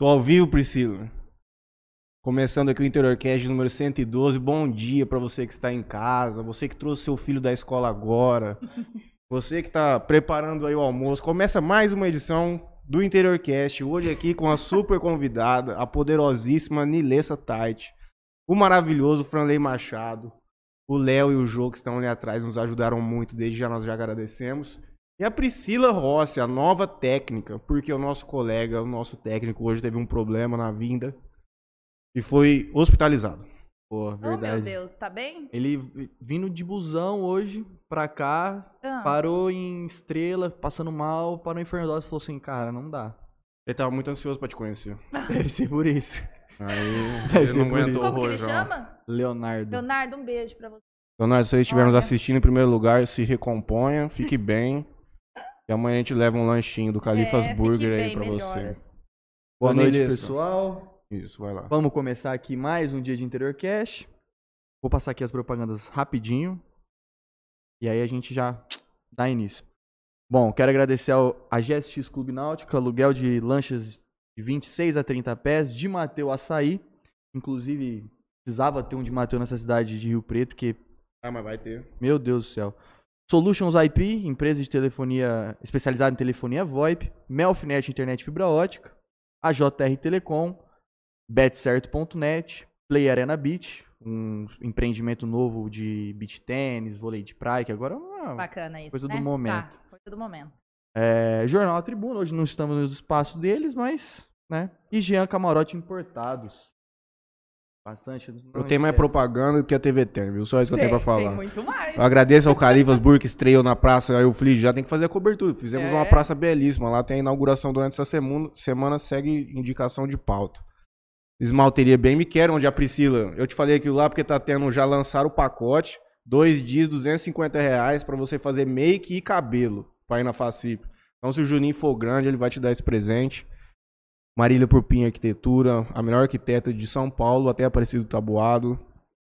Tô ao vivo, Priscila. Começando aqui o Interiorcast número 112. Bom dia para você que está em casa, você que trouxe seu filho da escola agora, você que está preparando aí o almoço. Começa mais uma edição do Interiorcast. Hoje aqui com a super convidada, a poderosíssima Nilessa Tait, o maravilhoso Franley Machado, o Léo e o Jô que estão ali atrás nos ajudaram muito, desde já nós já agradecemos. E a Priscila Rossi, a nova técnica, porque o nosso colega, o nosso técnico hoje teve um problema na vinda e foi hospitalizado. Pô, Oh, verdade. meu Deus, tá bem? Ele vi- vindo de busão hoje pra cá, Ah, parou em Estrela, passando mal, parou em Fernandópolis e falou assim, cara, não dá. Ele tava muito ansioso pra te conhecer. Deve ser por isso. Aí Deve ele não aguentou o Como que ele rojão. chama? Leonardo. Leonardo, um beijo pra você. Leonardo, se você estiver nos assistindo em primeiro lugar, se recomponha, fique bem. E amanhã a gente leva um lanchinho do Califas É, Burger aí pra você. melhoras. Boa Ô, noite, pessoal. Isso, vai lá. Vamos começar aqui mais um dia de Interior Cash. Vou passar aqui as propagandas rapidinho. E aí a gente já dá início. Bom, quero agradecer ao a GSX Clube Náutico, aluguel de lanchas de 26 a 30 pés, de Mateu Açaí. Inclusive, precisava ter um de Mateu nessa cidade de Rio Preto, porque Ah, mas vai ter. Meu Deus do céu. Solutions IP, empresa de telefonia especializada em telefonia VoIP, Melfinet Internet Fibra Ótica, a JR Telecom, betcerto.net, Play Arena Beach, um empreendimento novo de beach tênis, vôlei de praia, que agora é uma Bacana isso, Coisa do né? momento. Tá, coisa do momento. é, Jornal Tribuna, hoje não estamos no espaço deles, mas, né, e Jean Camarote Importados. Bastante. não Eu tenho mais esquece. propaganda do que a TV tem, viu? Só isso que eu tenho pra falar. Tem muito mais. Eu agradeço ao Califas Burke estreou na praça aí o Fli, já tem que fazer a cobertura. Fizemos É. uma praça belíssima. Lá tem a inauguração durante essa semana, semana segue indicação de pauta. Esmalteria Bem Me Quer, onde a Priscila, eu te falei aquilo lá porque tá tendo, já lançaram o pacote, dois dias, 250 reais pra você fazer make e cabelo pra ir na Facip. Então se o Juninho for grande, ele vai te dar esse presente. Marília Purpim Arquitetura, a melhor arquiteta de São Paulo, até Aparecido Tabuado.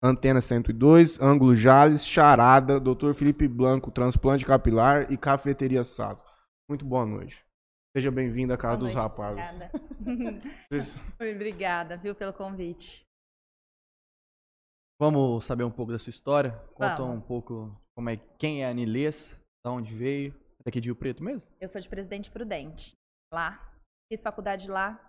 Antena 102, Ângulo Jales, Charada, Dr. Felipe Blanco, Transplante Capilar e Cafeteria Sato. Muito boa noite. Seja bem-vindo à Casa Boa dos noite, Rapazes. Obrigada. Vocês- Obrigada, viu, pelo convite. Vamos saber um pouco da sua história? Conta Vamos. um pouco como é, quem é a Nilessa, da onde veio, daqui de Rio Preto mesmo? Eu sou de Presidente Prudente, lá. Fiz faculdade lá.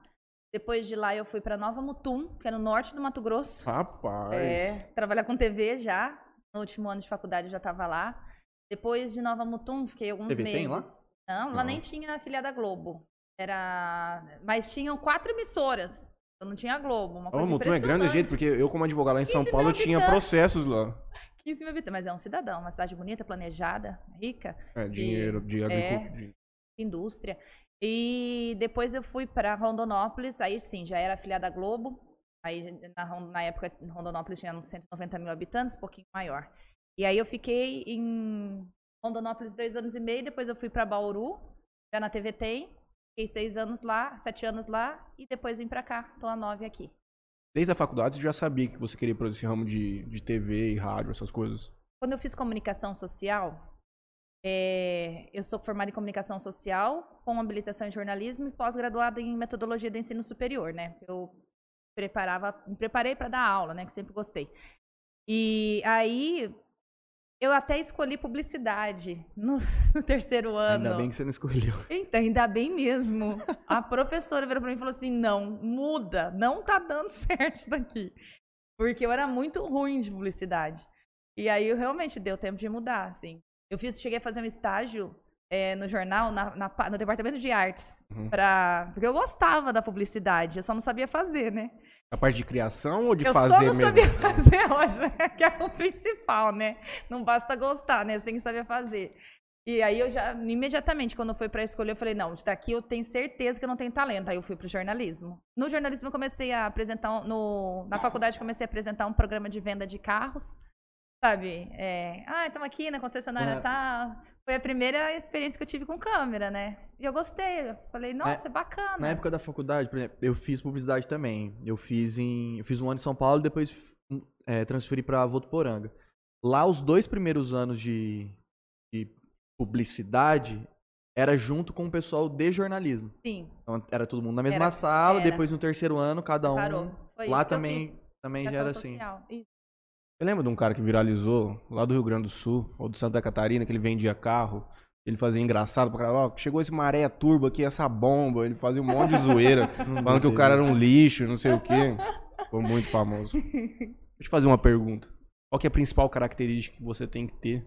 Depois de lá eu fui pra Nova Mutum, que é no norte do Mato Grosso. Rapaz. É, trabalhar com TV já. No último ano de faculdade eu já estava lá. Depois de Nova Mutum, fiquei alguns TV tem meses. lá? Não, lá Não. nem tinha afiliada Globo. Era, mas tinham quatro emissoras. Eu não tinha a Globo, uma Ô, coisa Mutum é grande jeito, porque eu, como advogado lá em São 15 Paulo, tinha processos lá. 15 mil habitantes, mas é um cidadão, uma cidade bonita, planejada, rica, É, dinheiro de agricultura. indústria. E depois eu fui para Rondonópolis, aí sim, já era afiliada à Globo. Aí na, na época Rondonópolis tinha uns 190 mil habitantes, um pouquinho maior. E aí eu fiquei em Rondonópolis dois anos e meio, depois eu fui para Bauru, já na TV Tem. Fiquei seis anos lá, sete anos lá, e depois vim pra cá. Tô há nove aqui. Desde a faculdade, você já sabia que você queria ir para esse ramo de, de TV e rádio, essas coisas. Quando eu fiz comunicação social, é, eu sou formada em comunicação social, com habilitação em jornalismo e pós-graduada em metodologia do ensino superior, né? Eu preparava, me preparei para dar aula, né? Que sempre gostei. E aí eu até escolhi publicidade no, no terceiro ano. Ainda bem que você não escolheu. Então, ainda bem mesmo. A professora virou pra mim e falou assim: não, muda, não tá dando certo isso daqui. Porque eu era muito ruim de publicidade. E aí eu realmente deu tempo de mudar, assim. Eu fiz, cheguei a fazer um estágio eh, no jornal, na- na no departamento de artes. Uhum. Pra, porque eu gostava da publicidade, eu só não sabia fazer, né? A parte de criação ou de eu fazer só não mesmo? sabia fazer, né? que é o principal, né? Não basta gostar, né? Você tem que saber fazer. E aí eu já, imediatamente, quando foi pra escolher, eu falei, não, daqui eu tenho certeza que eu não tenho talento. Aí eu fui pro jornalismo. No jornalismo eu comecei a apresentar, no, na faculdade eu comecei a apresentar um programa de venda de carros. Sabe? É, ah, estamos aqui na concessionária Ah. tal. Foi a primeira experiência que eu tive com câmera, né? E eu gostei. Eu falei, nossa, é bacana. Na época da faculdade, por exemplo, eu fiz publicidade também. Eu fiz em, eu fiz um ano em São Paulo e depois é, transferi pra Votuporanga. Lá, os dois primeiros anos de, de publicidade era junto com o pessoal de jornalismo. Sim, Então era todo mundo na mesma Era- sala, era. depois no terceiro ano, cada um. parou. Foi lá também, também já era assim. social. Isso. Você lembra de um cara que viralizou lá do Rio Grande do Sul, ou de Santa Catarina, que ele vendia carro? Ele fazia engraçado pra caralho. Ó, chegou esse maré turbo aqui, essa bomba. Ele fazia um monte de zoeira, falando que o cara era um lixo, não sei o quê. Ficou muito famoso. Deixa eu te fazer uma pergunta. Qual que é a principal característica que você tem que ter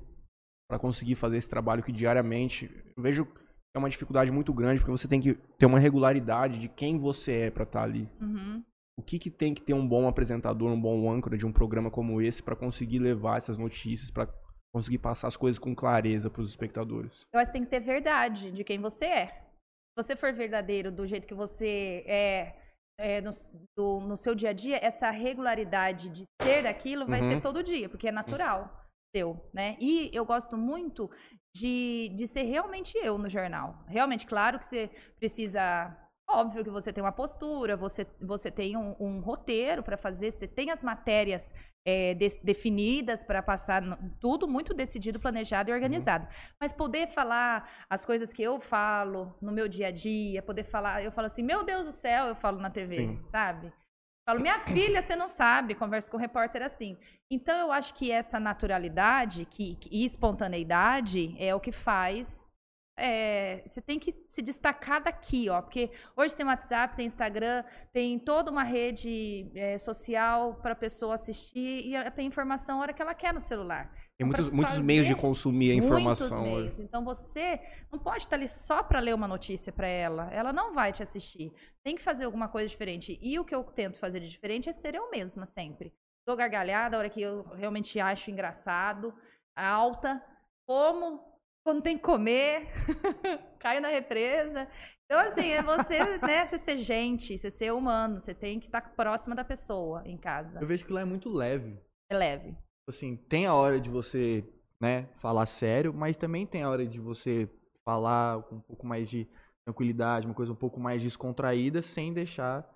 pra conseguir fazer esse trabalho que diariamente... Eu vejo que é uma dificuldade muito grande, porque você tem que ter uma regularidade de quem você é pra estar ali. Uhum. O que, que tem que ter um bom apresentador, um bom âncora de um programa como esse pra conseguir levar essas notícias, pra conseguir passar as coisas com clareza pros espectadores? Eu acho que tem que ter verdade de quem você é. Se você for verdadeiro do jeito que você é, é, no, do- no seu dia a dia, essa regularidade de ser aquilo vai Uhum. ser todo dia, porque é natural seu, né? E eu gosto muito de, de ser realmente eu no jornal. Realmente, claro que você precisa. Óbvio que você tem uma postura, você, você tem um, um roteiro para fazer, você tem as matérias é, des- definidas para passar, no- tudo muito decidido, planejado e organizado. Mas poder falar as coisas que eu falo no meu dia a dia, poder falar, eu falo assim, meu Deus do céu, eu falo na TV, Sim. sabe? Falo, minha filha, você não sabe, converso com o repórter assim. Então, eu acho que essa naturalidade que, que- e espontaneidade é o que faz. É, você tem que se destacar daqui, ó. Porque hoje tem WhatsApp, tem Instagram, tem toda uma rede é, social para a pessoa assistir e ela tem informação a hora que ela quer no celular. Tem Então, muitos, muitos meios de consumir a informação Muitos hoje. meios. Então você não pode estar ali só para ler uma notícia para ela. Ela não vai te assistir. Tem que fazer alguma coisa diferente. E o que eu tento fazer de diferente é ser eu mesma sempre. Dou gargalhada a hora que eu realmente acho engraçado, alta, como quando tem que comer, caio na represa. Então, assim, é você, né, você ser gente, você ser humano, você tem que estar próxima da pessoa em casa. Eu vejo que lá é muito leve. É leve. Assim, tem a hora de você, né, falar sério, mas também tem a hora de você falar com um pouco mais de tranquilidade, uma coisa um pouco mais descontraída, sem deixar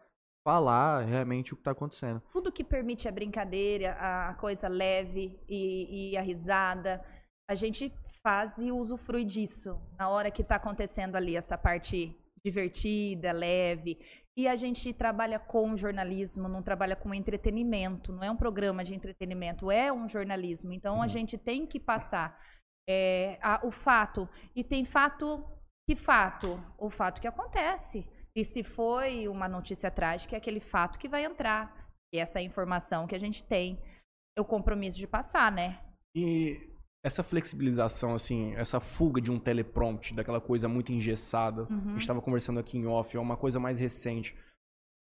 falar realmente o que tá acontecendo. tudo que permite a brincadeira, a coisa leve e, e a risada, a gente faz e usufrui disso na hora que está acontecendo ali essa parte divertida, leve. E a gente trabalha com jornalismo, não trabalha com entretenimento, não é um programa de entretenimento, é um jornalismo. Então a gente tem que passar é, a- o fato. E tem fato. Que fato? O fato que acontece. E se foi uma notícia trágica, é aquele fato que vai entrar. E essa é informação que a gente tem. É o compromisso de passar, né? E essa flexibilização, assim, essa fuga de um teleprompt, daquela coisa muito engessada, a Uhum. gente estava conversando aqui em off, é uma coisa mais recente.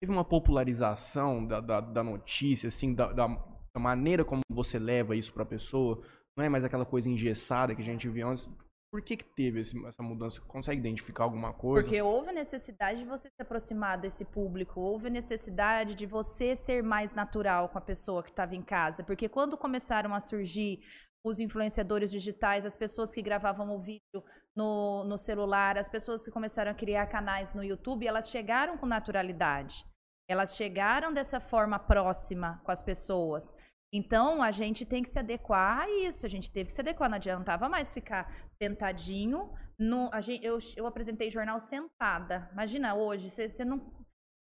Teve uma popularização da, da, da notícia, assim, da, da, da maneira como você leva isso para a pessoa. Não é mais aquela coisa engessada que a gente via antes. Por que, que teve esse- essa mudança? Consegue identificar alguma coisa? Porque houve necessidade de você se aproximar desse público, houve necessidade de você ser mais natural com a pessoa que estava em casa. Porque quando começaram a surgir os influenciadores digitais, as pessoas que gravavam o vídeo no, no celular, as pessoas que começaram a criar canais no YouTube, elas chegaram com naturalidade. Elas chegaram dessa forma próxima com as pessoas. Então, a gente tem que se adequar a isso. A gente teve que se adequar. Não adiantava mais ficar sentadinho. No, gente, eu, eu apresentei jornal sentada. Imagina hoje, você não.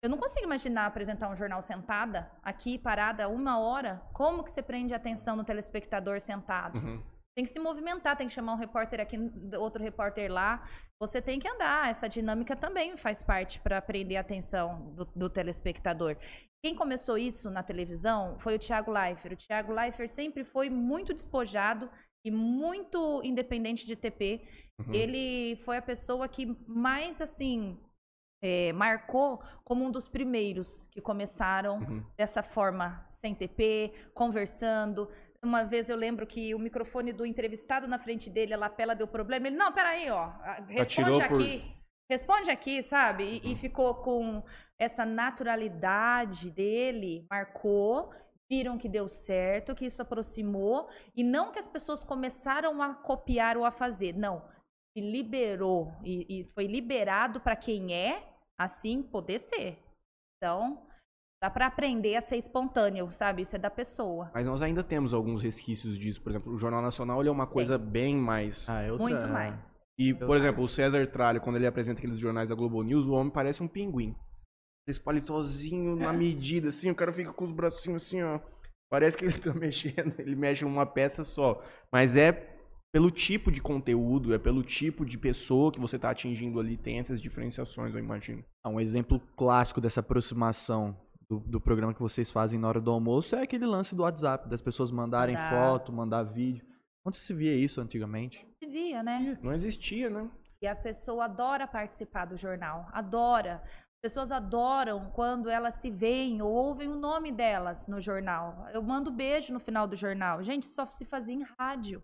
Eu não consigo imaginar apresentar um jornal sentada, aqui, parada, uma hora. Como que você prende a atenção do telespectador sentado? Uhum. Tem que se movimentar, tem que chamar um repórter aqui, outro repórter lá. Você tem que andar. Essa dinâmica também faz parte para prender a atenção do, do telespectador. Quem começou isso na televisão foi o Thiago Leifert. O Thiago Leifert sempre foi muito despojado e muito independente de TP. Uhum. Ele foi a pessoa que mais, assim, é, marcou como um dos primeiros que começaram Uhum. dessa forma, sem TP, conversando. Uma vez eu lembro que o microfone do entrevistado na frente dele, a lapela deu problema. Ele, não, peraí, ó, responde por- aqui. Responde aqui, sabe? E, e ficou com essa naturalidade dele, marcou, viram que deu certo, que isso aproximou, e não que as pessoas começaram a copiar ou a fazer, não. Se liberou e, e foi liberado para quem é, assim poder ser. Então, dá para aprender a ser espontâneo, sabe? Isso é da pessoa. Mas nós ainda temos alguns resquícios disso. Por exemplo, o Jornal Nacional ele é uma coisa bem mais. Ah, é outra... Muito mais. E, por exemplo, o César Tralho, quando ele apresenta aqueles jornais da Globo News, o homem parece um pinguim. Esse palitozinho na medida, assim, o cara fica com os bracinhos assim, ó. Parece que ele tá mexendo, ele mexe numa peça só. Mas é pelo tipo de conteúdo, é pelo tipo de pessoa que você tá atingindo ali, tem essas diferenciações, eu imagino. Ah, Um exemplo clássico dessa aproximação do, do programa que vocês fazem na hora do almoço é aquele lance do WhatsApp, das pessoas mandarem Mandar. foto, mandar vídeo. Onde se via isso antigamente? Se via, né? Não existia, né? E a pessoa adora participar do jornal, adora. As pessoas adoram quando elas se veem ou ouvem o nome delas no jornal. Eu mando beijo no final do jornal. Gente, isso só se fazia em rádio.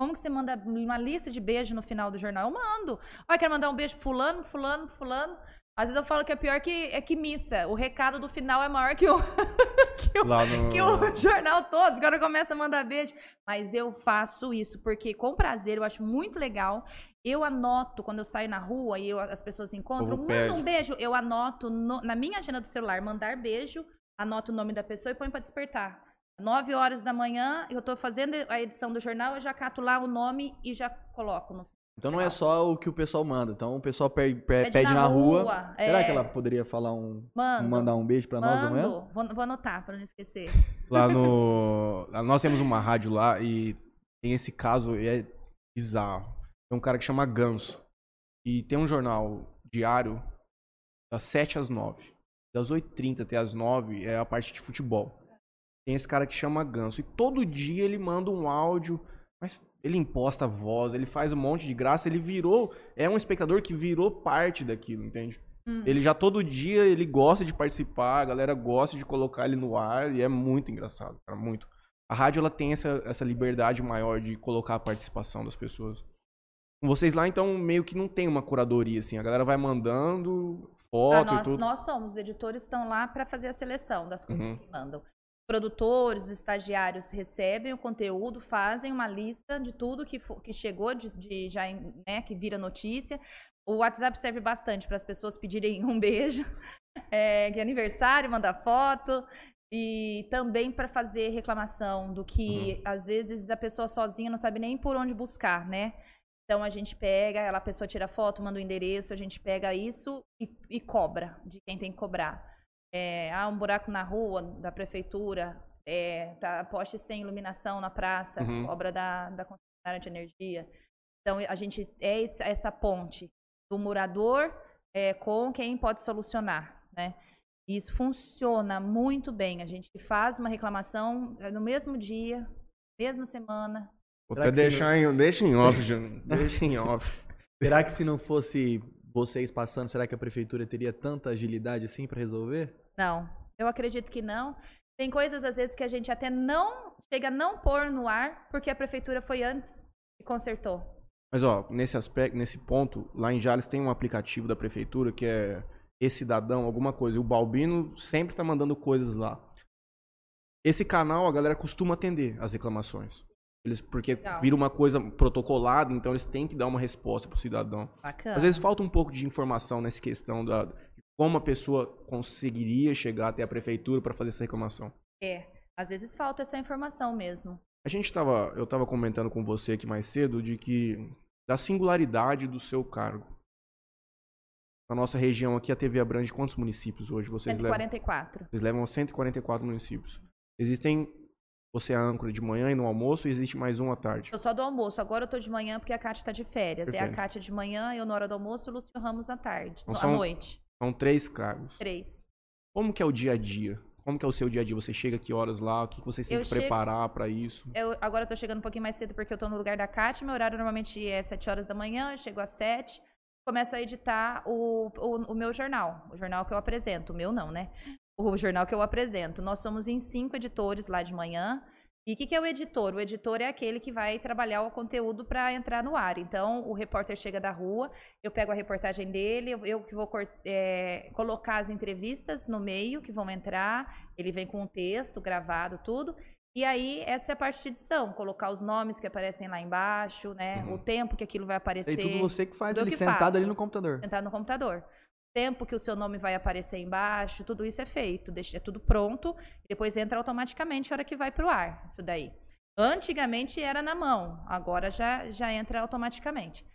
Como que você manda uma lista de beijo no final do jornal? Eu mando. Olha, quero mandar um beijo pro fulano, fulano, fulano. Às vezes eu falo que é pior que, é que missa. O recado do final é maior que o, que o, no... que o jornal todo, porque agora começa a mandar beijo. Mas eu faço isso porque, com prazer, eu acho muito legal. Eu anoto, quando eu saio na rua e eu- as pessoas encontram, manda um beijo. Eu anoto no- na minha agenda do celular, mandar beijo, anoto o nome da pessoa e põe pra despertar. Nove horas da manhã, eu tô fazendo a edição do jornal, eu já cato lá o nome e já coloco no Então não é só o que o pessoal manda. Então o pessoal pe- pe- pede, Pede na, na rua. rua, Será é. que ela poderia falar um. Mando. mandar um beijo pra nós amanhã? Vou, vou anotar pra não esquecer. Lá no. Nós temos uma rádio lá e tem esse caso e é bizarro. Tem um cara que chama Ganso. E tem um jornal diário das 7 às 9. Das 8h30 até as 9 é a parte de futebol. Tem esse cara que chama Ganso. E todo dia ele manda um áudio, mas ele imposta a voz, ele faz um monte de graça, ele virou. É um espectador que virou parte daquilo, entende? Hum. Ele já todo dia ele gosta de participar, a galera gosta de colocar ele no ar e é muito engraçado, cara, muito. A rádio ela tem essa, essa liberdade maior de colocar a participação das pessoas. Com vocês lá, então, meio que não tem uma curadoria, assim. A galera vai mandando Ah, foto e nós, tudo. nós somos, os editores estão lá para fazer a seleção das coisas Uhum. que mandam. Produtores, os estagiários recebem o conteúdo, fazem uma lista de tudo que, fo- que chegou, de, de já, né, que vira notícia. O WhatsApp serve bastante para as pessoas pedirem um beijo, é, que é aniversário, mandar foto. E também para fazer reclamação do que, às vezes, a pessoa sozinha não sabe nem por onde buscar, né? Então a gente pega, ela, a pessoa tira foto, manda o endereço, a gente pega isso e, e cobra de quem tem que cobrar. É, ah, um buraco na rua da prefeitura, é, tá, poste sem iluminação na praça, Uhum. obra da, da concessionária de energia. Então a gente é esse- essa ponte do morador é, com quem pode solucionar, né? E Isso funciona muito bem. A gente faz uma reclamação é, no mesmo dia, mesma semana, Vou até deixar em, deixa em off, Júnior. Deixa em off. Será que se não fosse vocês passando, será que a prefeitura teria tanta agilidade assim pra resolver? Não, eu acredito que não. Tem coisas, às vezes, que a gente até não chega a não pôr no ar, porque a prefeitura foi antes e consertou. Mas ó, nesse aspecto, nesse ponto, lá em Jales tem um aplicativo da prefeitura que é E-Cidadão, alguma coisa. E o Balbino sempre tá mandando coisas lá. Esse canal a galera costuma atender as reclamações. Eles, porque Legal. vira uma coisa protocolada, então eles têm que dar uma resposta pro cidadão. Bacana. Às vezes falta um pouco de informação nessa questão da de como a pessoa conseguiria chegar até a prefeitura para fazer essa reclamação. É, às vezes falta essa informação mesmo. A gente tava, eu tava comentando com você aqui mais cedo de que da singularidade do seu cargo. Na nossa região aqui a TV abrange quantos municípios hoje vocês levam? 144. Vocês levam a 144 municípios. Existem você é âncora de manhã e no almoço e existe mais um à tarde. Eu só do almoço. Agora eu tô de manhã porque a Kátia tá de férias. É a Perfeito. Kátia de manhã, eu na hora do almoço e o Lúcio Ramos à tarde. Então são- À noite. São três cargos. Três. Como que é o dia a dia? Como que é o seu dia a dia? Você chega que horas lá? O que que vocês têm Eu que chego- preparar para isso? Eu, agora eu tô chegando um pouquinho mais cedo porque eu tô no lugar da Kátia. Meu horário normalmente é 7 horas da manhã, eu chego às 7. Começo a editar o, o, o meu jornal. O jornal que eu apresento. O meu não, né? O jornal que eu apresento. Nós somos em cinco editores lá de manhã. E o que, que é o editor? O editor é aquele que vai trabalhar o conteúdo para entrar no ar. Então, o repórter chega da rua, eu pego a reportagem dele, eu, que vou é, colocar as entrevistas no meio que vão entrar, ele vem com o texto gravado, tudo. E aí, essa é a parte de edição, colocar os nomes que aparecem lá embaixo, né? Uhum. O tempo que aquilo vai aparecer. aí tudo você que faz que sentado faço. ali no computador. Sentar no computador. Tempo que o seu nome vai aparecer embaixo, tudo isso é feito, é tudo pronto, depois entra automaticamente a hora que vai pro ar, isso daí. Antigamente era na mão, agora já, já entra automaticamente.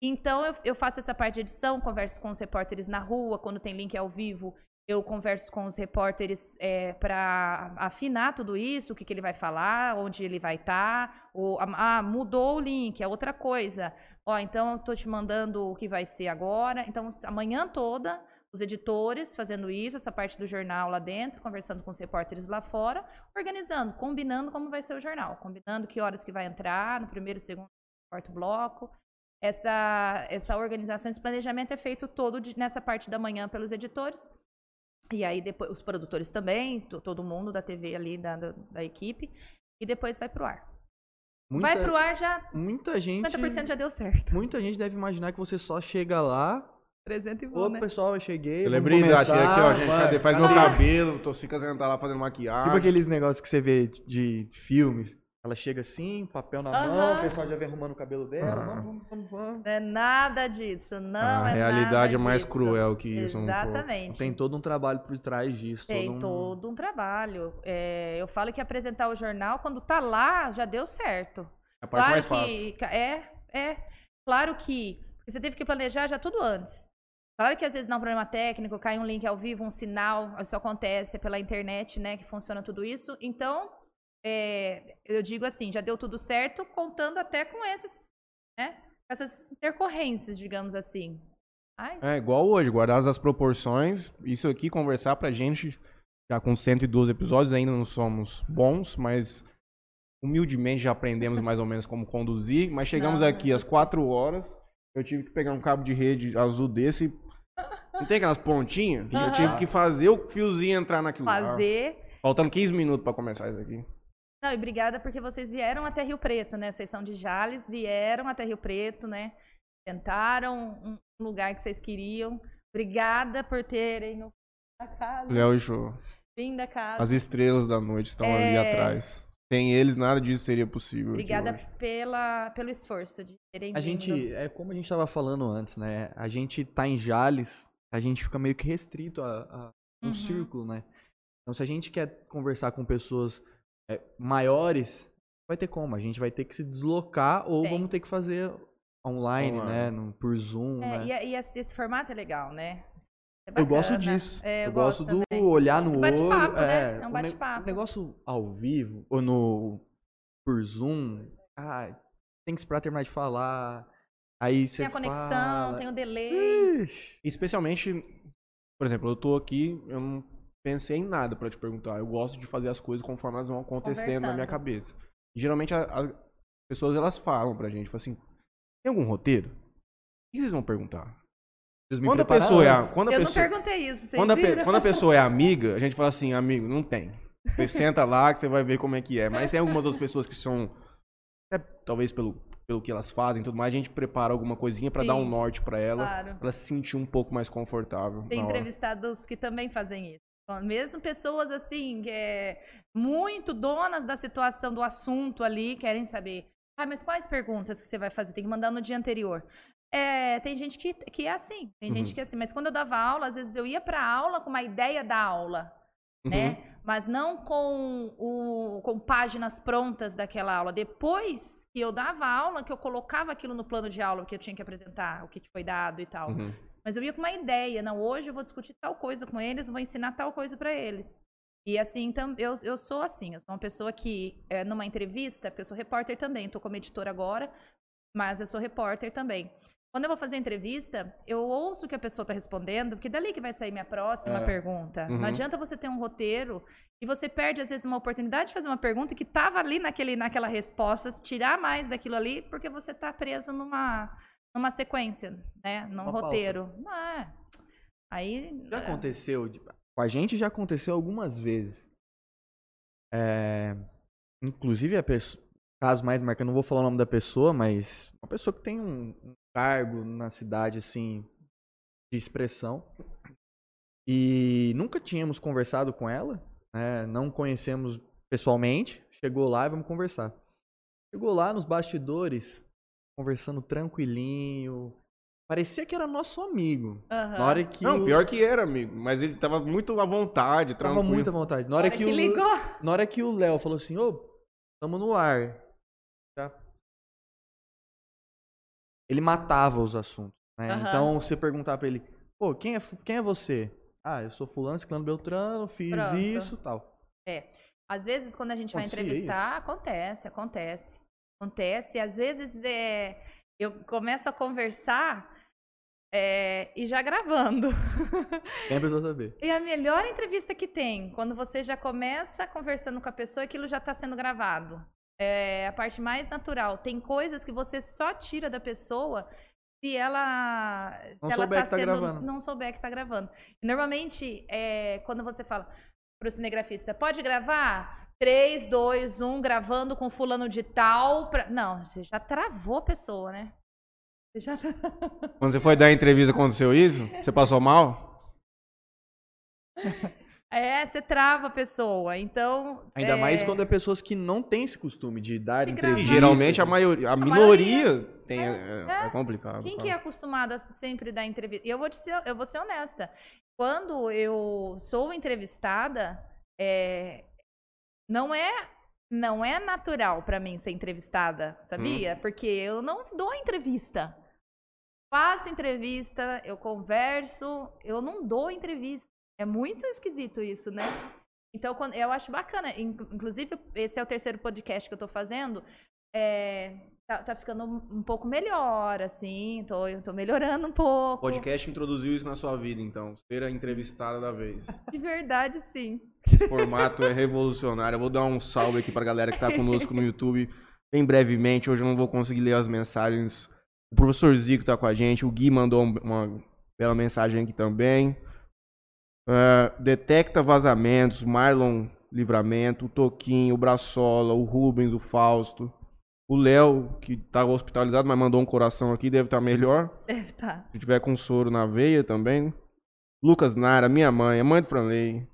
Então eu, eu faço essa parte de edição, converso com os repórteres na rua, quando tem link ao vivo, eu converso com os repórteres é, para afinar tudo isso, o que, que ele vai falar, onde ele vai estar. Tá, ah, mudou o link, é outra coisa. Ó, então eu tô te mandando o que vai ser agora. Então, amanhã toda, os editores fazendo isso, essa parte do jornal lá dentro, conversando com os repórteres lá fora, organizando, combinando como vai ser o jornal, combinando que horas que vai entrar, no primeiro, segundo, quarto bloco. Essa, essa organização, esse planejamento é feito todo de, nessa parte da manhã pelos editores. E aí depois os produtores também, todo mundo da TV ali, da, da, da equipe. E depois vai pro ar. Muita, vai pro ar já. Muita gente. 50% já deu certo. Muita gente deve imaginar que você só chega lá. Presente e voa, né? pessoal, eu cheguei. Celebridade, aqui, ó, gente, cadê? Faz meu cabelo, tô se casando tá lá fazendo maquiagem. Tipo aqueles negócios que você vê de filmes. Ela chega assim, papel na uhum. mão, o pessoal já vem arrumando o cabelo dela. Uhum. Vamos, vamos, vamos. Não é nada disso, não a é realidade é mais disso. cruel que isso. Exatamente. Um Tem todo um trabalho por trás disso. Tem todo um, todo um trabalho. É, eu falo que apresentar o jornal, quando tá lá, já deu certo. É a parte claro mais fácil. Que, é, é. Claro que você teve que planejar já tudo antes. Claro que às vezes dá um problema técnico, cai um link ao vivo, um sinal, isso acontece pela internet, né, que funciona tudo isso. Então, é, eu digo assim, já deu tudo certo, contando até com esses, né, essas intercorrências, digamos assim. Mas... É igual hoje, guardadas as proporções, isso aqui conversar pra gente, já com 112 episódios, ainda não somos bons, mas humildemente já aprendemos mais ou menos como conduzir, mas chegamos não, aqui às 4 horas, eu tive que pegar um cabo de rede azul desse, não tem aquelas pontinhas? Uhum. Eu tive que fazer o fiozinho entrar naquilo Fazer. Faltando 15 minutos para começar isso aqui. Não, e obrigada porque vocês vieram até Rio Preto, né? Vocês são de Jales, vieram até Rio Preto, né? Tentaram um lugar que vocês queriam. Obrigada por terem no casa. Léo e Jô. Linda casa. As estrelas da noite estão é... ali atrás. Sem eles, nada disso seria possível. Obrigada pela, pelo esforço de terem A vindo. gente, é como a gente estava falando antes, né? A gente tá em Jales, a gente fica meio que restrito a, a um uhum. círculo, né? Então, se a gente quer conversar com pessoas é, maiores, vai ter como. A gente vai ter que se deslocar ou Tem. vamos ter que fazer online, online. né? No, por Zoom. É, né? e, e esse, esse, formato é legal, né? É eu gosto disso. É, eu, eu, gosto, do também. olhar no olho. Né? É um bate-papo. O negócio ao vivo, ou no por Zoom, ah, tem que esperar terminar de falar. Aí você Tem a conexão, fala... tem o delay. Ixi. Especialmente, por exemplo, eu tô aqui, eu não pensei em nada para te perguntar. Eu gosto de fazer as coisas conforme elas vão acontecendo na minha cabeça. E, geralmente as pessoas elas falam pra gente, falam assim, tem algum roteiro? O que vocês vão perguntar? Quando a pessoa é a, quando a Eu pessoa, não perguntei isso, quando a, quando a, pessoa é amiga, a gente fala assim, amigo, não tem. Você senta lá que você vai ver como é que é. Mas tem algumas outras pessoas que são, é, talvez pelo, pelo que elas fazem e tudo mais, a gente prepara alguma coisinha para dar um norte para ela, claro. pra ela se sentir um pouco mais confortável. Tem entrevistados que também fazem isso. Mesmo pessoas assim, é, muito donas da situação, do assunto ali, querem saber. Ah, mas quais perguntas que você vai fazer? Tem que mandar no dia anterior. É, tem gente que, que é assim, tem uhum. gente que é assim. Mas quando eu dava aula, às vezes eu ia para aula com uma ideia da aula, uhum. né? Mas não com, o, com páginas prontas daquela aula. Depois que eu dava aula, que eu colocava aquilo no plano de aula que eu tinha que apresentar, o que foi dado e tal. Uhum. Mas eu ia com uma ideia, não, hoje eu vou discutir tal coisa com eles, vou ensinar tal coisa para eles. E assim, então, eu, eu sou assim, eu sou uma pessoa que, é, numa entrevista, porque eu sou repórter também, estou como editora agora, mas eu sou repórter também. Quando eu vou fazer entrevista, eu ouço o que a pessoa está respondendo, porque dali que vai sair minha próxima é. pergunta. Uhum. Não adianta você ter um roteiro e você perde, às vezes, uma oportunidade de fazer uma pergunta que estava ali naquele, naquela resposta, tirar mais daquilo ali, porque você está preso numa numa sequência, né? Num Uma roteiro. Não é. Aí. Já é... aconteceu. Com a gente já aconteceu algumas vezes. É, inclusive, a pessoa, caso mais marcante, não vou falar o nome da pessoa, mas uma pessoa que tem um, um cargo na cidade, assim, de expressão. E nunca tínhamos conversado com ela, né? não conhecemos pessoalmente. Chegou lá e vamos conversar. Chegou lá nos bastidores, conversando tranquilinho. Parecia que era nosso amigo. Uhum. Na hora que Não, o... pior que era, amigo. Mas ele tava muito à vontade, tranquilo. Tava muito à vontade. Na hora, que, que, o... ligou. Na hora que o Léo falou assim, ô, tamo no ar. Já... ele matava os assuntos. Né? Aham. Então, você perguntar pra ele, pô, quem é, quem é você? Ah, eu sou fulano, ciclano, beltrano, fiz Pronto. isso tal. Às vezes, quando a gente vai entrevistar, acontece, acontece. Acontece. Às vezes é, eu começo a conversar é, e já gravando. Quem é a pessoa saber? E a melhor entrevista que tem, quando você já começa conversando com a pessoa, aquilo já está sendo gravado. É a parte mais natural. Tem coisas que você só tira da pessoa se ela, se Não ela souber tá que tá sendo, gravando. não souber que está gravando. Normalmente, é, quando você fala pro cinegrafista, pode gravar? 3, 2, 1, gravando com fulano de tal. pra- Não, você já travou a pessoa, né? Você já... Quando você foi dar a entrevista, aconteceu isso? Você passou mal? É, você trava a pessoa. Então. Ainda é, mais quando é pessoas que não têm esse costume de dar De E gravar. entrevista. geralmente a maioria, a minoria tem, é, é. é complicado. Quem que é acostumado a sempre dar entrevista? E eu vou, te ser, eu vou ser honesta. Quando eu sou entrevistada, é, não é não é natural pra mim ser entrevistada, Hum. sabia? Porque eu não dou entrevista. Faço entrevista, eu converso, eu não dou entrevista. É muito esquisito isso, né? Então, eu acho bacana. Inc- Inclusive, esse é o terceiro podcast que eu tô fazendo. É, tá, tá ficando um, pouco melhor, assim. Tô, eu tô melhorando um O pouco. podcast introduziu isso na sua vida, então. Ser a entrevistada da vez. De verdade, sim. Esse formato é revolucionário. Eu vou dar um salve aqui pra galera que tá conosco no YouTube. Bem brevemente, hoje eu não vou conseguir ler as mensagens. O professor Zico tá com a gente. O Gui mandou um- uma bela mensagem aqui também. É, detecta vazamentos. Marlon Livramento. O Toquinho, o Braçola, o Rubens, o Fausto. O Léo, que tá hospitalizado, mas mandou um coração aqui, deve estar melhor. Deve estar. Se tiver com soro na veia também. Lucas Nara, minha mãe, a mãe do Franley.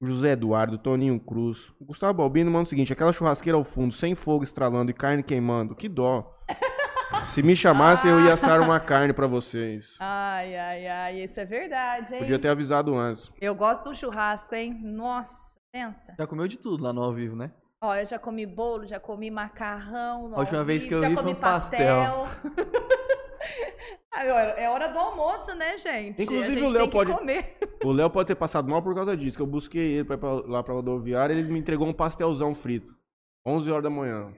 José Eduardo, Toninho Cruz. O Gustavo Balbino manda o seguinte: aquela churrasqueira ao fundo, sem fogo estralando e carne queimando. Que dó. Se me chamasse, eu ia assar uma carne pra vocês. Ai, ai, ai. Isso é verdade, hein? Podia ter avisado antes. Eu gosto de um churrasco, hein? Nossa, pensa. Já comeu de tudo lá no ao vivo, né? Ó, eu já comi bolo, já comi macarrão. A última vez que eu já vi comi foi um pastel. Agora, é hora do almoço, né, gente? Inclusive, gente o Léo pode- comer. O Léo pode ter passado mal por causa disso, que eu busquei ele pra lá pra rodoviária ele me entregou um pastelzão frito. 11 horas da manhã.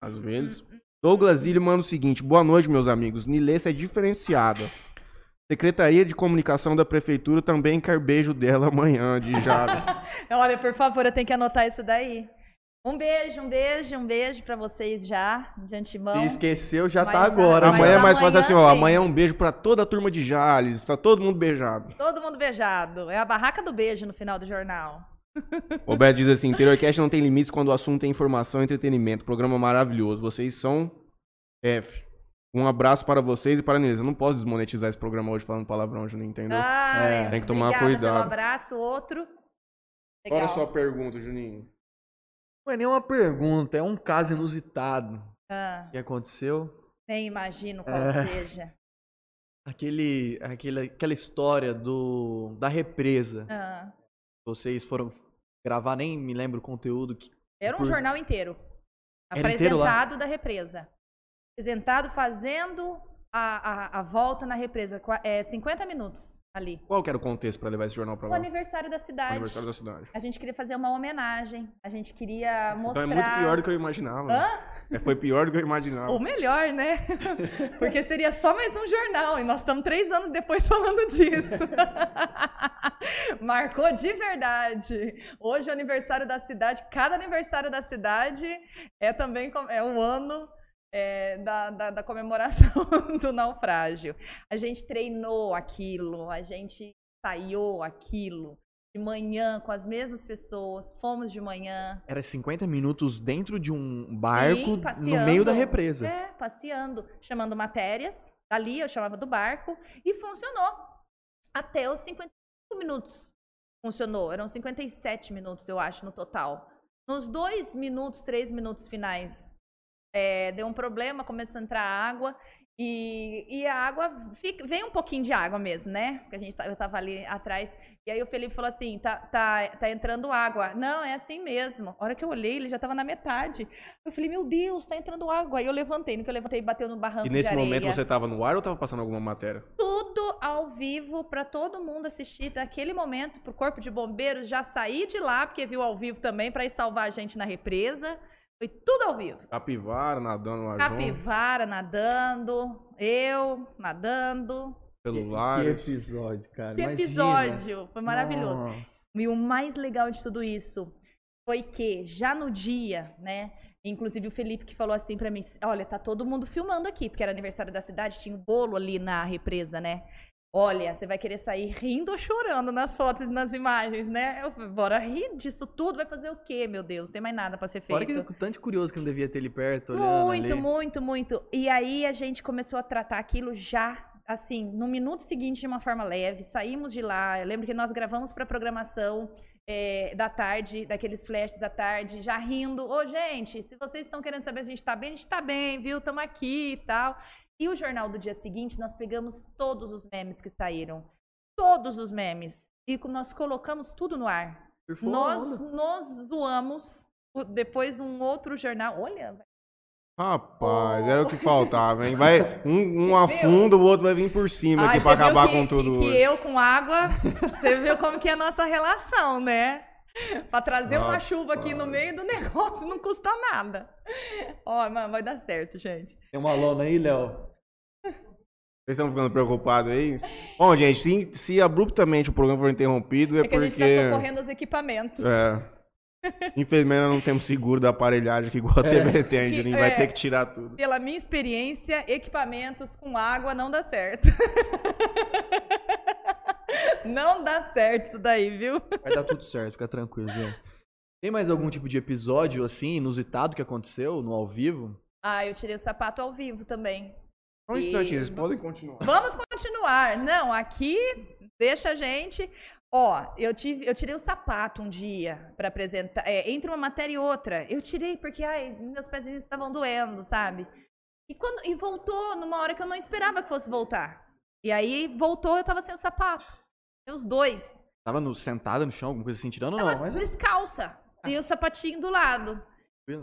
Às vezes. Douglas Ilho manda o seguinte: boa noite, meus amigos. Nilessa é diferenciada. Secretaria de Comunicação da Prefeitura também quer beijo dela amanhã, de Jales. Olha, por favor, eu tenho que anotar isso daí. Um beijo, um beijo, um beijo pra vocês já, de antemão. Se esqueceu, já Mas tá a- agora. Amanhã é mais fácil amanhã assim, ó. sim. Amanhã um beijo pra toda a turma de Jales. Tá todo mundo beijado. Todo mundo beijado. É a barraca do beijo no final do jornal. O Beto diz assim: Interiorcast não tem limites quando o assunto é informação e entretenimento. Programa maravilhoso. Vocês são F. Um abraço para vocês e para a Nileza. Eu não posso desmonetizar esse programa hoje falando palavrão, Juninho, entendeu? Ah, É, tem que tomar Obrigada cuidado. Pelo abraço, outro. Legal. a sua pergunta, Juninho? Não é nenhuma pergunta, é um caso inusitado Ah, que aconteceu. nem imagino qual É. seja. Aquele, aquele, aquela história do da represa. Ah, Vocês foram gravar, nem me lembro o conteúdo. Que, era um Por- jornal inteiro. Era inteiro? Apresentado da represa. Apresentado fazendo a, a, a volta na represa. É, 50 minutos ali. Qual que era o contexto para levar esse jornal para O lá? aniversário da O cidade. aniversário da cidade. A gente queria fazer uma homenagem. A gente queria Então mostrar. é muito pior do que eu imaginava. Hã? É, foi pior do que eu imaginava. Ou melhor, né? Porque seria só mais um jornal e nós estamos três anos depois falando disso. Marcou de verdade. Hoje é o aniversário da cidade. Cada aniversário da cidade é também é o ano é, da, da, da comemoração do naufrágio. A gente treinou aquilo, a gente ensaiou aquilo. De manhã, com as mesmas pessoas, fomos de manhã. era 50 minutos dentro de um barco Sim, no meio da represa. É, passeando, chamando matérias. Dali eu chamava do barco e funcionou. Até os 55 minutos funcionou. Eram 57 minutos, eu acho, no total. Nos dois minutos, três minutos finais, é, deu um problema, começou a entrar água. E, e a água, fica, vem um pouquinho de água mesmo, né? Porque a gente, tá- eu tava ali atrás. E aí o Felipe falou assim: tá, tá, tá entrando água. Não, é assim mesmo. A hora que eu olhei, ele já tava na metade. Eu falei: Meu Deus, tá entrando água. Aí eu levantei. No que eu levantei, bateu no barranco E nesse momento você tava no ar ou tava passando alguma matéria? Tudo ao vivo pra todo mundo assistir. Naquele momento, pro Corpo de Bombeiros já sair de lá, porque viu ao vivo também, pra ir salvar a gente na represa. Foi tudo ao vivo. Capivara, nadando lá junto, Capivara nadando, eu nadando. Que celulares. episódio, cara. Que imagina. episódio! Foi maravilhoso. Nossa. E o mais legal de tudo isso foi que já no dia, né? Inclusive o Felipe que falou assim pra mim: olha, tá todo mundo filmando aqui, porque era aniversário da cidade, tinha um bolo ali na represa, né? Olha, você vai querer sair rindo ou chorando nas fotos e nas imagens, né? Eu falei, bora rir disso tudo, vai fazer o quê, meu Deus? Não tem mais nada pra ser feito. Fora que tanto curioso que não devia ter ali perto, olhando Muito, ali. muito, muito. E aí a gente começou a tratar aquilo já, assim, no minuto seguinte de uma forma leve. Saímos de lá. Eu lembro que nós gravamos para programação é, da tarde, daqueles flashes da tarde, já rindo. Ô, gente, se vocês estão querendo saber se a gente tá bem, a gente tá bem, viu? Estamos aqui e tal. E o jornal do dia seguinte, nós pegamos todos os memes que saíram. Todos os memes. E nós colocamos tudo no ar. Nós nos zoamos. Depois um outro jornal. Olha, Rapaz, Oh. era o que faltava, hein? Vai, um, um afunda, o outro vai vir por cima aqui Ai, pra você viu acabar que- com tudo que, que eu com água, você viu como que é a nossa relação, né? Pra trazer uma Rapaz. chuva aqui no meio do negócio não custa nada. Ó, mano, vai dar certo, gente. Tem uma lona aí, Léo? Vocês estão ficando preocupados aí? Bom, gente, se, se abruptamente o programa for interrompido, é, É que a porque. gente tá socorrendo os equipamentos. É. Infelizmente, nós não temos seguro da aparelhagem aqui igual a TV tem, Que- a gente vai é. ter que tirar tudo. Pela minha experiência, equipamentos com água não dá certo. não dá certo isso daí, viu? Vai dar tudo certo, fica tranquilo, viu? Tem mais algum tipo de episódio, assim, inusitado que aconteceu no ao vivo? Ah, eu tirei o sapato ao vivo também. Só um instante, eles podem continuar. Vamos continuar. Não, aqui deixa a gente. Ó, eu tive, eu tirei o sapato um dia pra apresentar, é, entre uma matéria e outra. Eu tirei porque ai, meus pezinhos estavam doendo, sabe? E quando e voltou numa hora que eu não esperava que fosse voltar. E aí voltou, eu tava sem o sapato. Os dois. Tava no, sentada no chão, alguma coisa assim, tirando ou não? Mas é descalça. E o sapatinho do lado.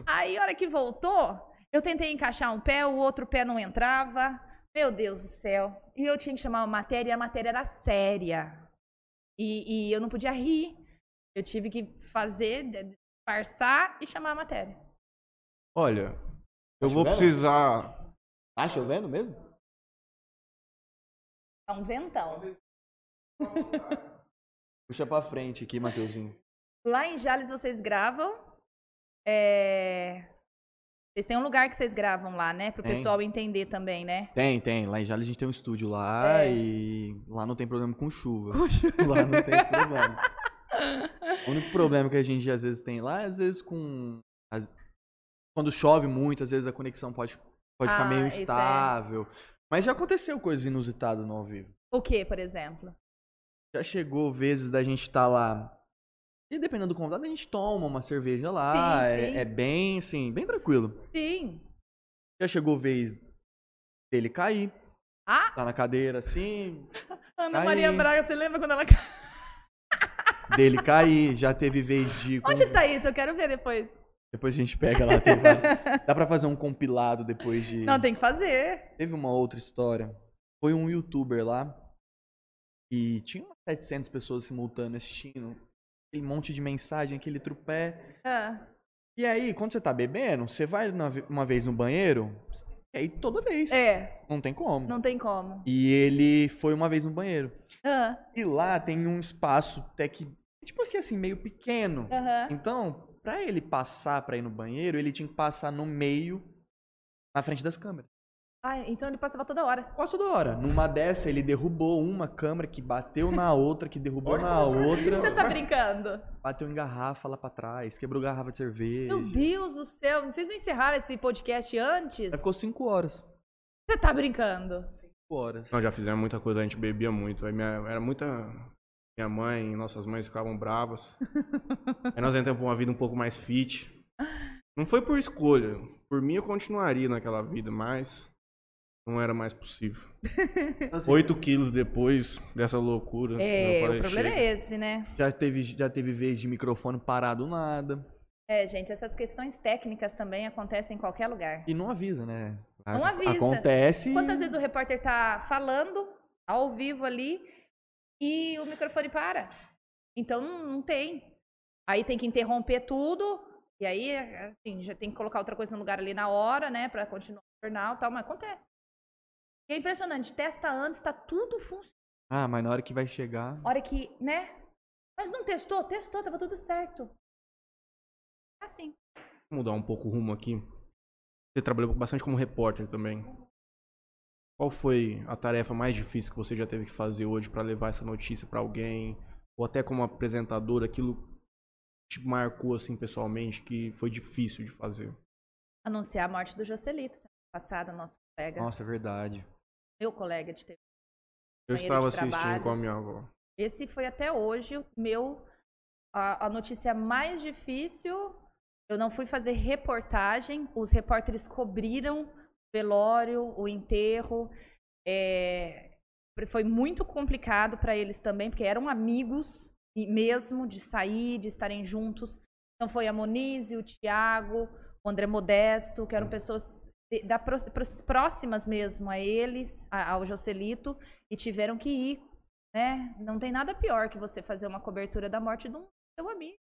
Aí, a hora que voltou, eu tentei encaixar um pé, o outro pé não entrava. Meu Deus do céu. E eu tinha que chamar uma matéria, e a matéria era séria. E, e eu não podia rir. Eu tive que fazer, disfarçar e chamar a matéria. Olha, Tá eu vou chovendo? precisar. Tá chovendo mesmo? É um ventão. Puxa pra frente aqui, Mateuzinho. Lá em Jales vocês gravam. É... Vocês têm um lugar que vocês gravam lá, né? Pro Tem. pessoal entender também, né? Tem, tem. Lá em Jales a gente tem um estúdio lá É. e lá não tem problema com chuva. Lá não tem esse problema. O único problema que a gente às vezes tem lá é às vezes com. as- Quando chove muito, às vezes a conexão pode, pode ficar Ah, meio isso é. instável. Mas já aconteceu coisas inusitadas no ao vivo. O que, por exemplo? Já chegou vezes da gente estar lá. E dependendo do convidado, a gente toma uma cerveja lá. Sim, é, sim. é bem, assim, bem tranquilo. Sim. Já chegou vez dele cair. Ah, Tá na cadeira assim. Ana Aí. Maria Braga, você lembra quando ela. Dele cair. Já teve vez de. Onde tá isso? Eu quero ver depois. Depois a gente pega lá. Dá pra fazer um compilado depois de. Não, tem que fazer. Teve uma outra história. Foi um youtuber lá. E tinha umas 700 pessoas simultâneas assistindo. Aquele monte de mensagem, aquele trupé. Ah, E aí, quando você tá bebendo, você vai uma vez no banheiro. E aí toda vez. é, Não tem como. não tem como. E ele foi uma vez no banheiro. Ah, E lá tem um espaço até que. Tipo aqui assim, meio pequeno. Então, pra ele passar pra ir no banheiro, ele tinha que passar no meio, na frente das câmeras. Ah, então ele passava toda hora. Quase toda hora. Numa dessa, ele derrubou uma câmera que bateu na outra, que derrubou na outra. Você tá brincando? Bateu em garrafa lá pra trás, quebrou garrafa de cerveja. Meu Deus do céu, vocês não encerraram esse podcast antes? Aí ficou cinco horas. Você tá brincando? Cinco horas. Nós já fizemos muita coisa, a gente bebia muito. Aí minha, era muita. Minha mãe, nossas mães ficavam bravas. Aí nós entramos pra uma vida um pouco mais fit. Não foi por escolha. Por mim eu continuaria naquela vida, mas. Não era mais possível. Oito quilos depois dessa loucura. É, falei, o problema chega. é esse, né? Já teve, já teve vez de microfone parado nada. É, gente, essas questões técnicas também acontecem em qualquer lugar. E não avisa, né? Não A- avisa. Acontece. Quantas vezes o repórter tá falando ao vivo ali e o microfone para? Então não, não tem. Aí tem que interromper tudo e aí assim já tem que colocar outra coisa no lugar ali na hora, né, Pra continuar o jornal, e tal, mas acontece. É impressionante, testa antes, tá tudo funcionando. Ah, mas na hora que vai chegar. Hora que, né? Mas não testou? Testou, tava tudo certo. Assim. Vamos mudar um pouco o rumo aqui. Você trabalhou bastante como repórter também. Qual foi a tarefa mais difícil que você já teve que fazer hoje pra levar essa notícia pra alguém? Ou até como apresentador, aquilo te marcou assim pessoalmente que foi difícil de fazer? Anunciar a morte do Joselito, semana passada, nosso colega. Nossa, é verdade. Meu colega de TV. Eu estava assistindo com a minha avó. Esse foi até hoje o meu a, a notícia mais difícil. Eu não fui fazer reportagem, os repórteres cobriram o velório, o enterro. É, foi muito complicado para eles também, porque eram amigos e mesmo de sair, de estarem juntos. Então foi a Monize, o Tiago, o André Modesto, que eram pessoas de- da, pró- pró- próximas mesmo a eles, a- ao Joselito, e tiveram que ir né? Não tem nada pior que você fazer uma cobertura da morte de um seu amigo.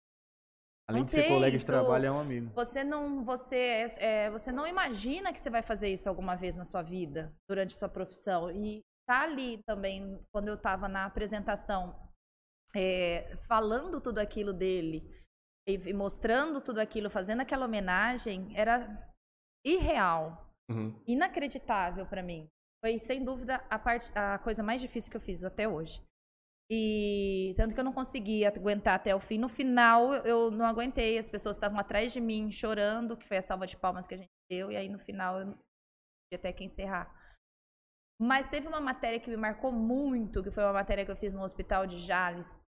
Além Não de ser colega de trabalho, é um amigo. Você não, você, é, você não imagina que você vai fazer isso alguma vez na sua vida, durante sua profissão. E tá ali também, quando eu estava na apresentação, é, falando tudo aquilo dele e mostrando tudo aquilo, fazendo aquela homenagem, era irreal Uhum. inacreditável pra mim. Foi sem dúvida a parte a coisa mais difícil que eu fiz até hoje. E tanto que eu não consegui aguentar até o fim. No final eu- eu não aguentei, as pessoas estavam atrás de mim chorando, que foi a salva de palmas que a gente deu e aí no final eu não tive até que encerrar. Mas teve uma matéria que me marcou muito, que foi uma matéria que eu fiz no hospital de Jales,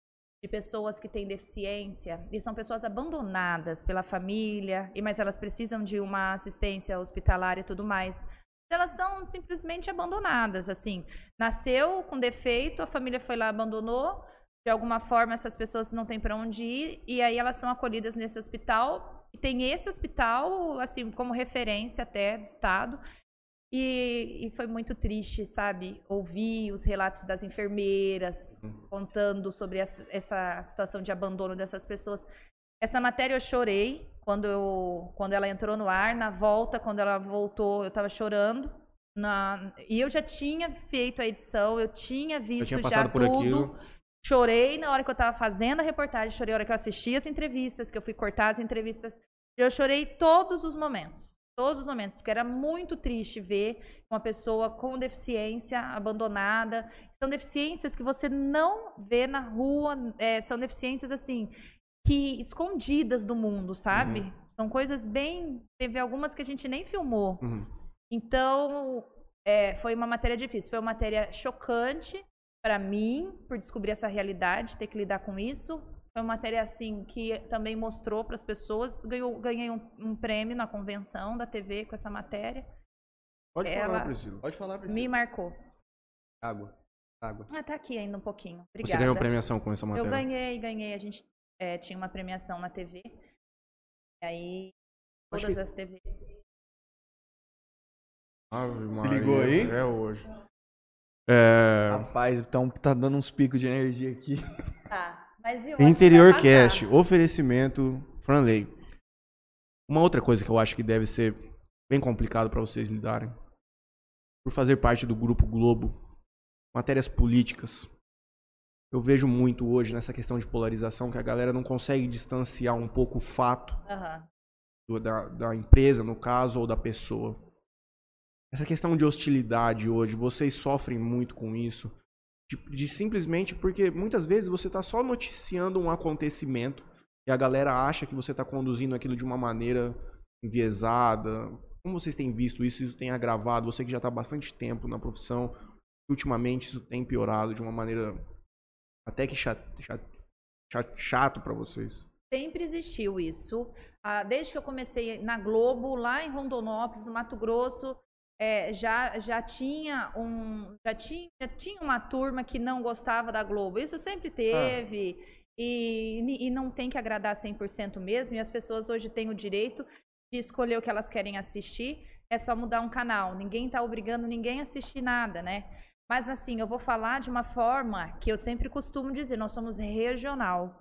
de pessoas que têm deficiência e são pessoas abandonadas pela família, e mas elas precisam de uma assistência hospitalar e tudo mais. Elas são simplesmente abandonadas, assim. Nasceu com defeito, a família foi lá abandonou. De alguma forma essas pessoas não têm para onde ir e aí elas são acolhidas nesse hospital. E tem esse hospital assim como referência até do estado. E, e foi muito triste, sabe? Ouvir os relatos das enfermeiras contando sobre essa, essa situação de abandono dessas pessoas. Essa matéria eu chorei quando, eu, quando ela entrou no ar. Na volta, quando ela voltou, eu estava chorando. Na, e eu já tinha feito a edição, eu tinha visto tinha já tudo. aquilo. Chorei na hora que eu estava fazendo a reportagem, chorei na hora que eu assisti as entrevistas, que eu fui cortar as entrevistas. Eu chorei todos os momentos. Todos os momentos, porque era muito triste ver uma pessoa com deficiência abandonada. São deficiências que você não vê na rua, é, são deficiências assim, que escondidas do mundo, sabe? São coisas bem. Teve algumas que a gente nem filmou. Uhum. Então, é, foi uma matéria difícil. Foi uma matéria chocante para mim, por descobrir essa realidade, ter que lidar com isso. Foi uma matéria, assim, que também mostrou para as pessoas. Ganhou, ganhei um, um prêmio na convenção da TV com essa matéria. Pode Ela- falar, Priscila. Pode falar, Priscila. Me marcou. Água. Água. Ah, tá aqui ainda um pouquinho. Você Obrigada. ganhou premiação com essa matéria. Eu ganhei, ganhei. A gente é, tinha uma premiação na TV. E aí, todas que- as TVs. Ave Maria, ligou aí? É hoje. É... Rapaz, então tá dando uns picos de energia aqui. Tá, Interior. Cast, oferecimento Franley. Uma outra coisa que eu acho que deve ser bem complicado para vocês lidarem, por fazer parte do Grupo Globo, matérias políticas. Eu vejo muito hoje nessa questão de polarização que a galera não consegue distanciar um pouco o fato Aham. do- da, da empresa, no caso, ou da pessoa. Essa questão de hostilidade hoje, vocês sofrem muito com isso. De, de simplesmente porque muitas vezes você está só noticiando um acontecimento e a galera acha que você está conduzindo aquilo de uma maneira enviesada. Como vocês têm visto isso? Isso tem agravado. Você que já está bastante tempo na profissão, ultimamente isso tem piorado de uma maneira até que chato, chato, chato para vocês. Sempre existiu isso. Ah, desde que eu comecei na Globo, lá em Rondonópolis, no Mato Grosso, é, já, já tinha um já tinha, já tinha uma turma que não gostava da Globo. Isso sempre teve. E, e não tem que agradar 100% mesmo. E as pessoas hoje têm o direito de escolher o que elas querem assistir. É só mudar um canal. Ninguém está obrigando ninguém a assistir nada, né? Mas assim, eu vou falar de uma forma que eu sempre costumo dizer: nós somos regional.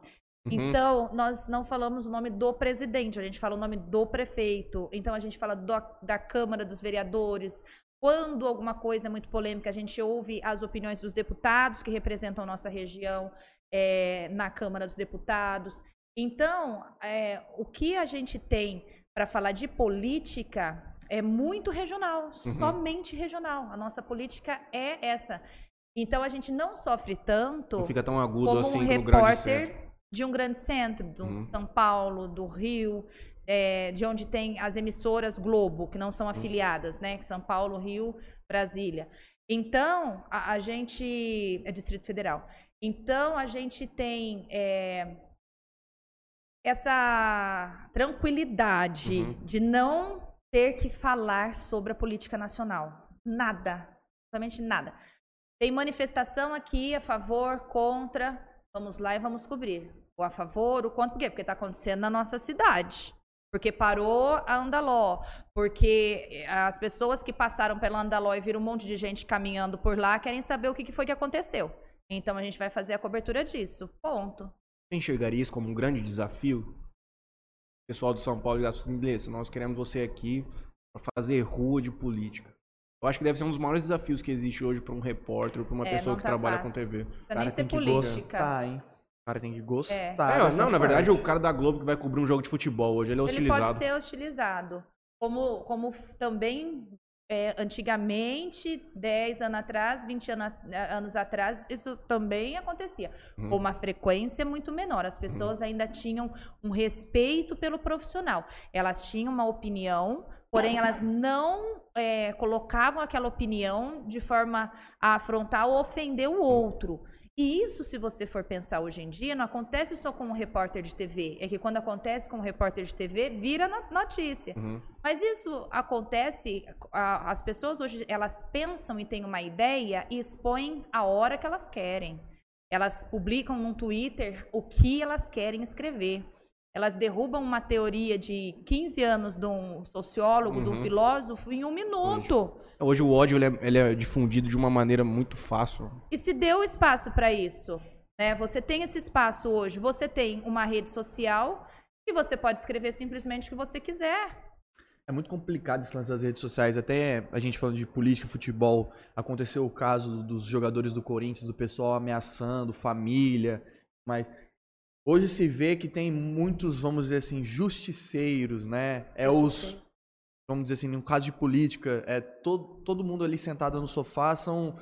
Uhum. Então, nós não falamos o nome do presidente, a gente fala o nome do prefeito. Então, a gente fala do- da Câmara dos Vereadores. Quando alguma coisa é muito polêmica, a gente ouve as opiniões dos deputados que representam a nossa região é, na Câmara dos Deputados. Então, é, o que a gente tem para falar de política é muito regional, somente regional. A nossa política é essa. Então, a gente não sofre tanto Não fica tão agudo como assim um repórter de um grande centro, do Uhum. São Paulo, do Rio, é, de onde tem as emissoras Globo, que não Uhum. são afiliadas, né? São Paulo, Rio, Brasília. Então, a, a gente. É Distrito Federal. Então, a gente tem é, essa tranquilidade Uhum. de não ter que falar sobre a política nacional. Nada. Absolutamente nada. Tem manifestação aqui a favor, contra. Vamos lá e vamos cobrir. A favor, o contra, por quê? Porque está acontecendo na nossa cidade. Porque parou a Andaló. Porque as pessoas que passaram pela Andaló e viram um monte de gente caminhando por lá querem saber o que foi que aconteceu. Então a gente vai fazer a cobertura disso. Ponto. Você enxergaria isso como um grande desafio? Pessoal do São Paulo e da Inglês, nós queremos você aqui para fazer rua de política. Eu acho que deve ser um dos maiores desafios que existe hoje para um repórter, para uma É, pessoa que tá trabalha fácil. com TV. Nem ser tem que política. gostar, hein? O cara tem que gostar. É. É, não, na verdade, o cara da Globo que vai cobrir um jogo de futebol hoje, ele é Ele hostilizado. pode ser hostilizado. Como, como também é, antigamente, 10 anos atrás, 20 ano- anos atrás, isso também acontecia. Uhum. Com uma frequência muito menor. As pessoas ainda tinham um respeito pelo profissional. Elas tinham uma opinião, porém elas não é, colocavam aquela opinião de forma a afrontar ou ofender o outro. E isso, se você for pensar hoje em dia, não acontece só com um repórter de TV. É que quando acontece com um repórter de TV, vira no- notícia. Uhum. Mas isso acontece, a- as pessoas hoje, elas pensam e têm uma ideia e expõem a hora que elas querem. Elas publicam no Twitter o que elas querem escrever. Elas derrubam uma teoria de 15 anos de um sociólogo, de um Uhum. filósofo, em um minuto. Hoje o ódio ele é, ele é difundido de uma maneira muito fácil. E se deu espaço para isso. Né? Você tem esse espaço hoje. Você tem uma rede social e você pode escrever simplesmente o que você quiser. É muito complicado esse lance das redes sociais. Até a gente falando de política, futebol, aconteceu o caso dos jogadores do Corinthians, do pessoal ameaçando família, mas hoje se vê que tem muitos, vamos dizer assim, justiceiros, né? É os, vamos dizer assim, no caso de política, é todo, todo mundo ali sentado no sofá são,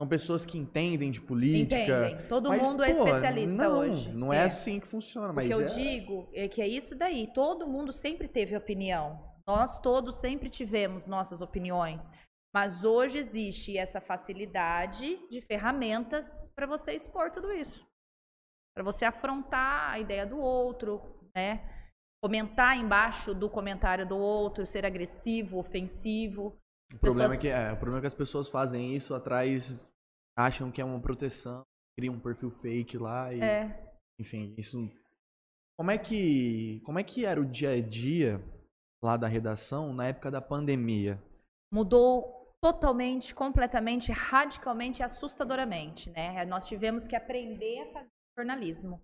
são pessoas que entendem de política. Entendem. Todo Mas, mué pô, especialista não, hoje. Não é, assim que funciona, O mas que eu é... digo é que é isso daí. Todo mundo sempre teve opinião. Nós todos sempre tivemos nossas opiniões. Mas hoje existe essa facilidade de ferramentas para você expor tudo isso. Para você afrontar a ideia do outro, né? Comentar embaixo do comentário do outro, ser agressivo, ofensivo. O problema, Pessoas- é que, é, o problema é que as pessoas fazem isso atrás, acham que é uma proteção, criam um perfil fake lá e, É. enfim, isso... Como é que como é que era o dia a dia lá da redação na época da pandemia? mudou totalmente, completamente, radicalmente e assustadoramente, né? Nós tivemos que aprender a fazer jornalismo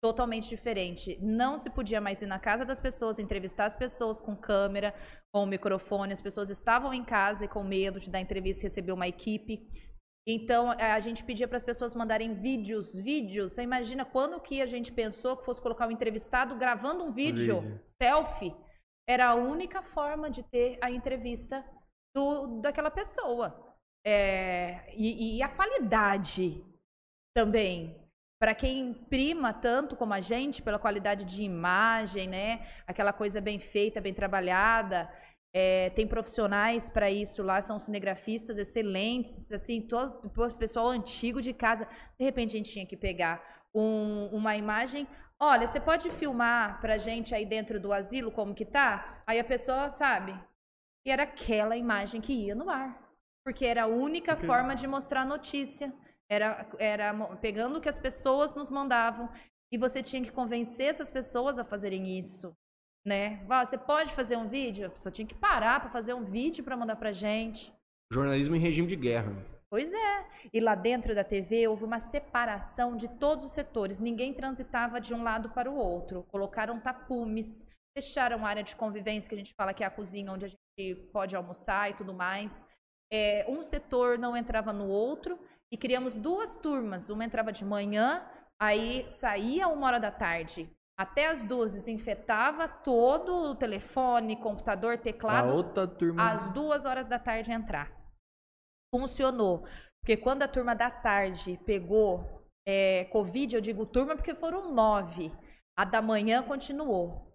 totalmente diferente. Não se podia mais ir na casa das pessoas, entrevistar as pessoas com câmera, com microfone. As pessoas estavam em casa e com medo de dar entrevista e receber uma equipe. Então, a gente pedia para as pessoas mandarem vídeos, vídeos. Você imagina quando que a gente pensou que fosse colocar um entrevistado gravando um vídeo, vídeo. selfie? Era a única forma de ter a entrevista do, daquela pessoa. É, e, e a qualidade também. Para quem prima tanto como a gente pela qualidade de imagem, né? Aquela coisa bem feita, bem trabalhada. É, tem profissionais para isso lá, são cinegrafistas excelentes, assim, todo pessoal antigo de casa. De repente a gente tinha que pegar um- uma imagem. Olha, você pode filmar pra gente aí dentro do asilo como que tá? Aí a pessoa sabe. e era aquela imagem que ia no ar. Porque era a única Porque- forma de mostrar a notícia. Era, era pegando o que as pessoas nos mandavam. E você tinha que convencer essas pessoas a fazerem isso. Né? Você pode fazer um vídeo? A pessoa tinha que parar para fazer um vídeo para mandar pra gente. Jornalismo em regime de guerra. Pois é. E lá dentro da TV houve uma separação de todos os setores. Ninguém transitava de um lado para o outro. Colocaram tapumes, fecharam a área de convivência, que a gente fala que é a cozinha onde a gente pode almoçar e tudo mais. É, um setor não entrava no outro e criamos duas turmas. Uma entrava de manhã, aí saía uma hora da tarde. Até as duas desinfetava todo o telefone, computador, A teclado outra turma. às duas horas da tarde entrar. Funcionou. Porque quando a turma da tarde pegou é, Covid, eu digo turma porque foram nove. A da manhã continuou.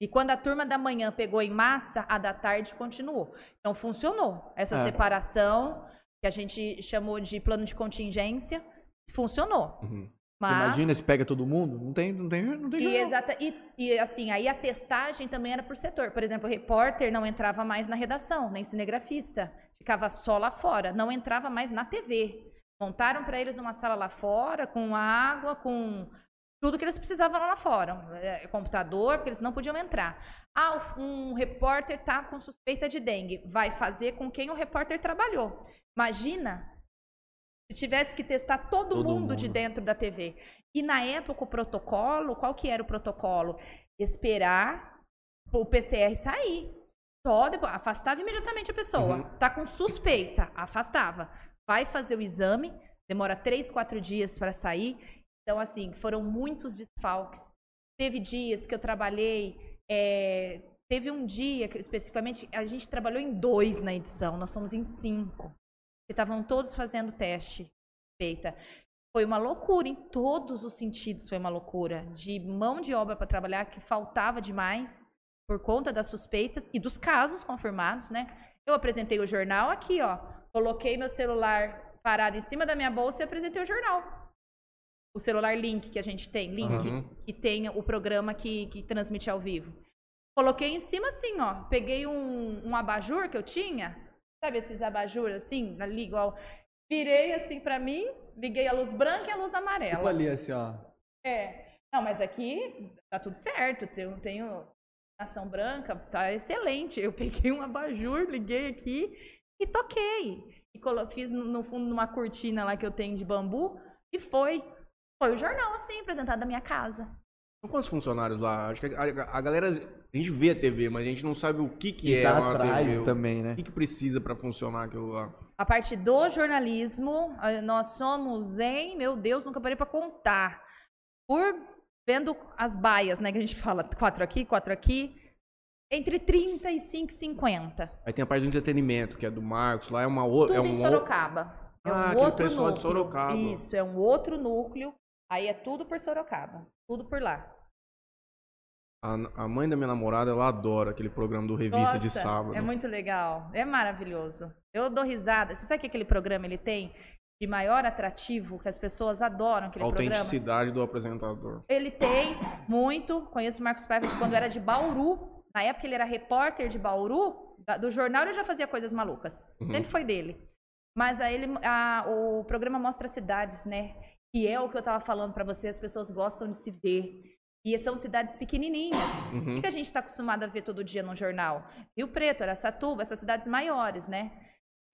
E quando a turma da manhã pegou em massa, a da tarde continuou. Então funcionou. Essa É. separação, que a gente chamou de plano de contingência, funcionou. Uhum. Mas... Imagina se pega todo mundo? Não tem, não tem, não tem E, jornal. exata, e, e, assim, aí a testagem também era por setor. Por exemplo, o repórter não entrava mais na redação, nem cinegrafista. Ficava só lá fora, não entrava mais na TV. Montaram para eles uma sala lá fora, com água, com tudo que eles precisavam lá fora. É, computador, porque eles não podiam entrar. Ah, um repórter tá com suspeita de dengue. Vai fazer com quem o repórter trabalhou. Imagina se tivesse que testar todo, Todo mundo, de mundo. dentro da TV. E na época o protocolo, qual que era o protocolo? Esperar o PCR sair. Só depois, afastava imediatamente a pessoa. Uhum. Tá com suspeita, afastava. Vai fazer o exame, demora três, quatro dias para sair. Então, assim, foram muitos desfalques. Teve dias que eu trabalhei. é, teve um dia, que, especificamente, a gente trabalhou em dois na edição, nós somos em cinco. Que estavam todos fazendo teste feita. Foi uma loucura em todos os sentidos, foi uma loucura. De mão de obra para trabalhar que faltava demais por conta das suspeitas e dos casos confirmados, né? Eu apresentei o jornal aqui, ó. Coloquei meu celular parado em cima da minha bolsa e apresentei o jornal. O celular Link que a gente tem, Link, Uhum. que tem o programa que, que transmite ao vivo. Coloquei em cima assim, ó. Peguei um, um abajur que eu tinha, sabe esses abajur assim, ali igual. Virei assim pra mim, liguei a luz branca e a luz amarela. Tipo ali, assim, ó. É. Não, mas aqui tá tudo certo. Tenho, tenho ação branca, tá excelente. Eu peguei um abajur, liguei aqui e toquei. E colo- fiz no, no fundo numa cortina lá que eu tenho de bambu e foi. Foi o jornal, assim, apresentado da minha casa. São quantos funcionários lá? Acho que a, a- a galera. A gente vê a TV, mas a gente não sabe o que, que E é tá uma atrás TV. também, né? O que, que precisa pra funcionar aquilo lá? A parte do jornalismo, eh, nós somos em, meu Deus, nunca parei pra contar. Por vendo as baias, né, que a gente fala, quatro aqui, quatro aqui, entre 35 e 50. Aí tem a parte do entretenimento, que é do Marcos, lá é uma outra. Tudo É em um Sorocaba. É Ah, um aquele outro pessoal de núcleo. Sorocaba. Isso, é um outro núcleo. Aí é tudo por Sorocaba. Tudo por lá. A, a mãe da minha namorada, ela adora aquele programa do Revista de Nossa, Sábado. É muito legal. É maravilhoso. Eu dou risada. Você sabe que aquele programa ele tem de maior atrativo, que as pessoas adoram A aquele programa? autenticidade do apresentador. Ele tem muito. Conheço o Marcos Paiva de quando era de Bauru. Na época ele era repórter de Bauru. Do jornal ele já fazia coisas malucas. Uhum. Sempre foi dele. Mas aí ele, a- o programa mostra cidades, né? Que é o que eu tava falando pra você, as pessoas gostam de se ver. E são cidades pequenininhas. O Uhum. que que a gente está acostumado a ver todo dia no jornal? Rio Preto, Araçatuba, essas cidades maiores, né?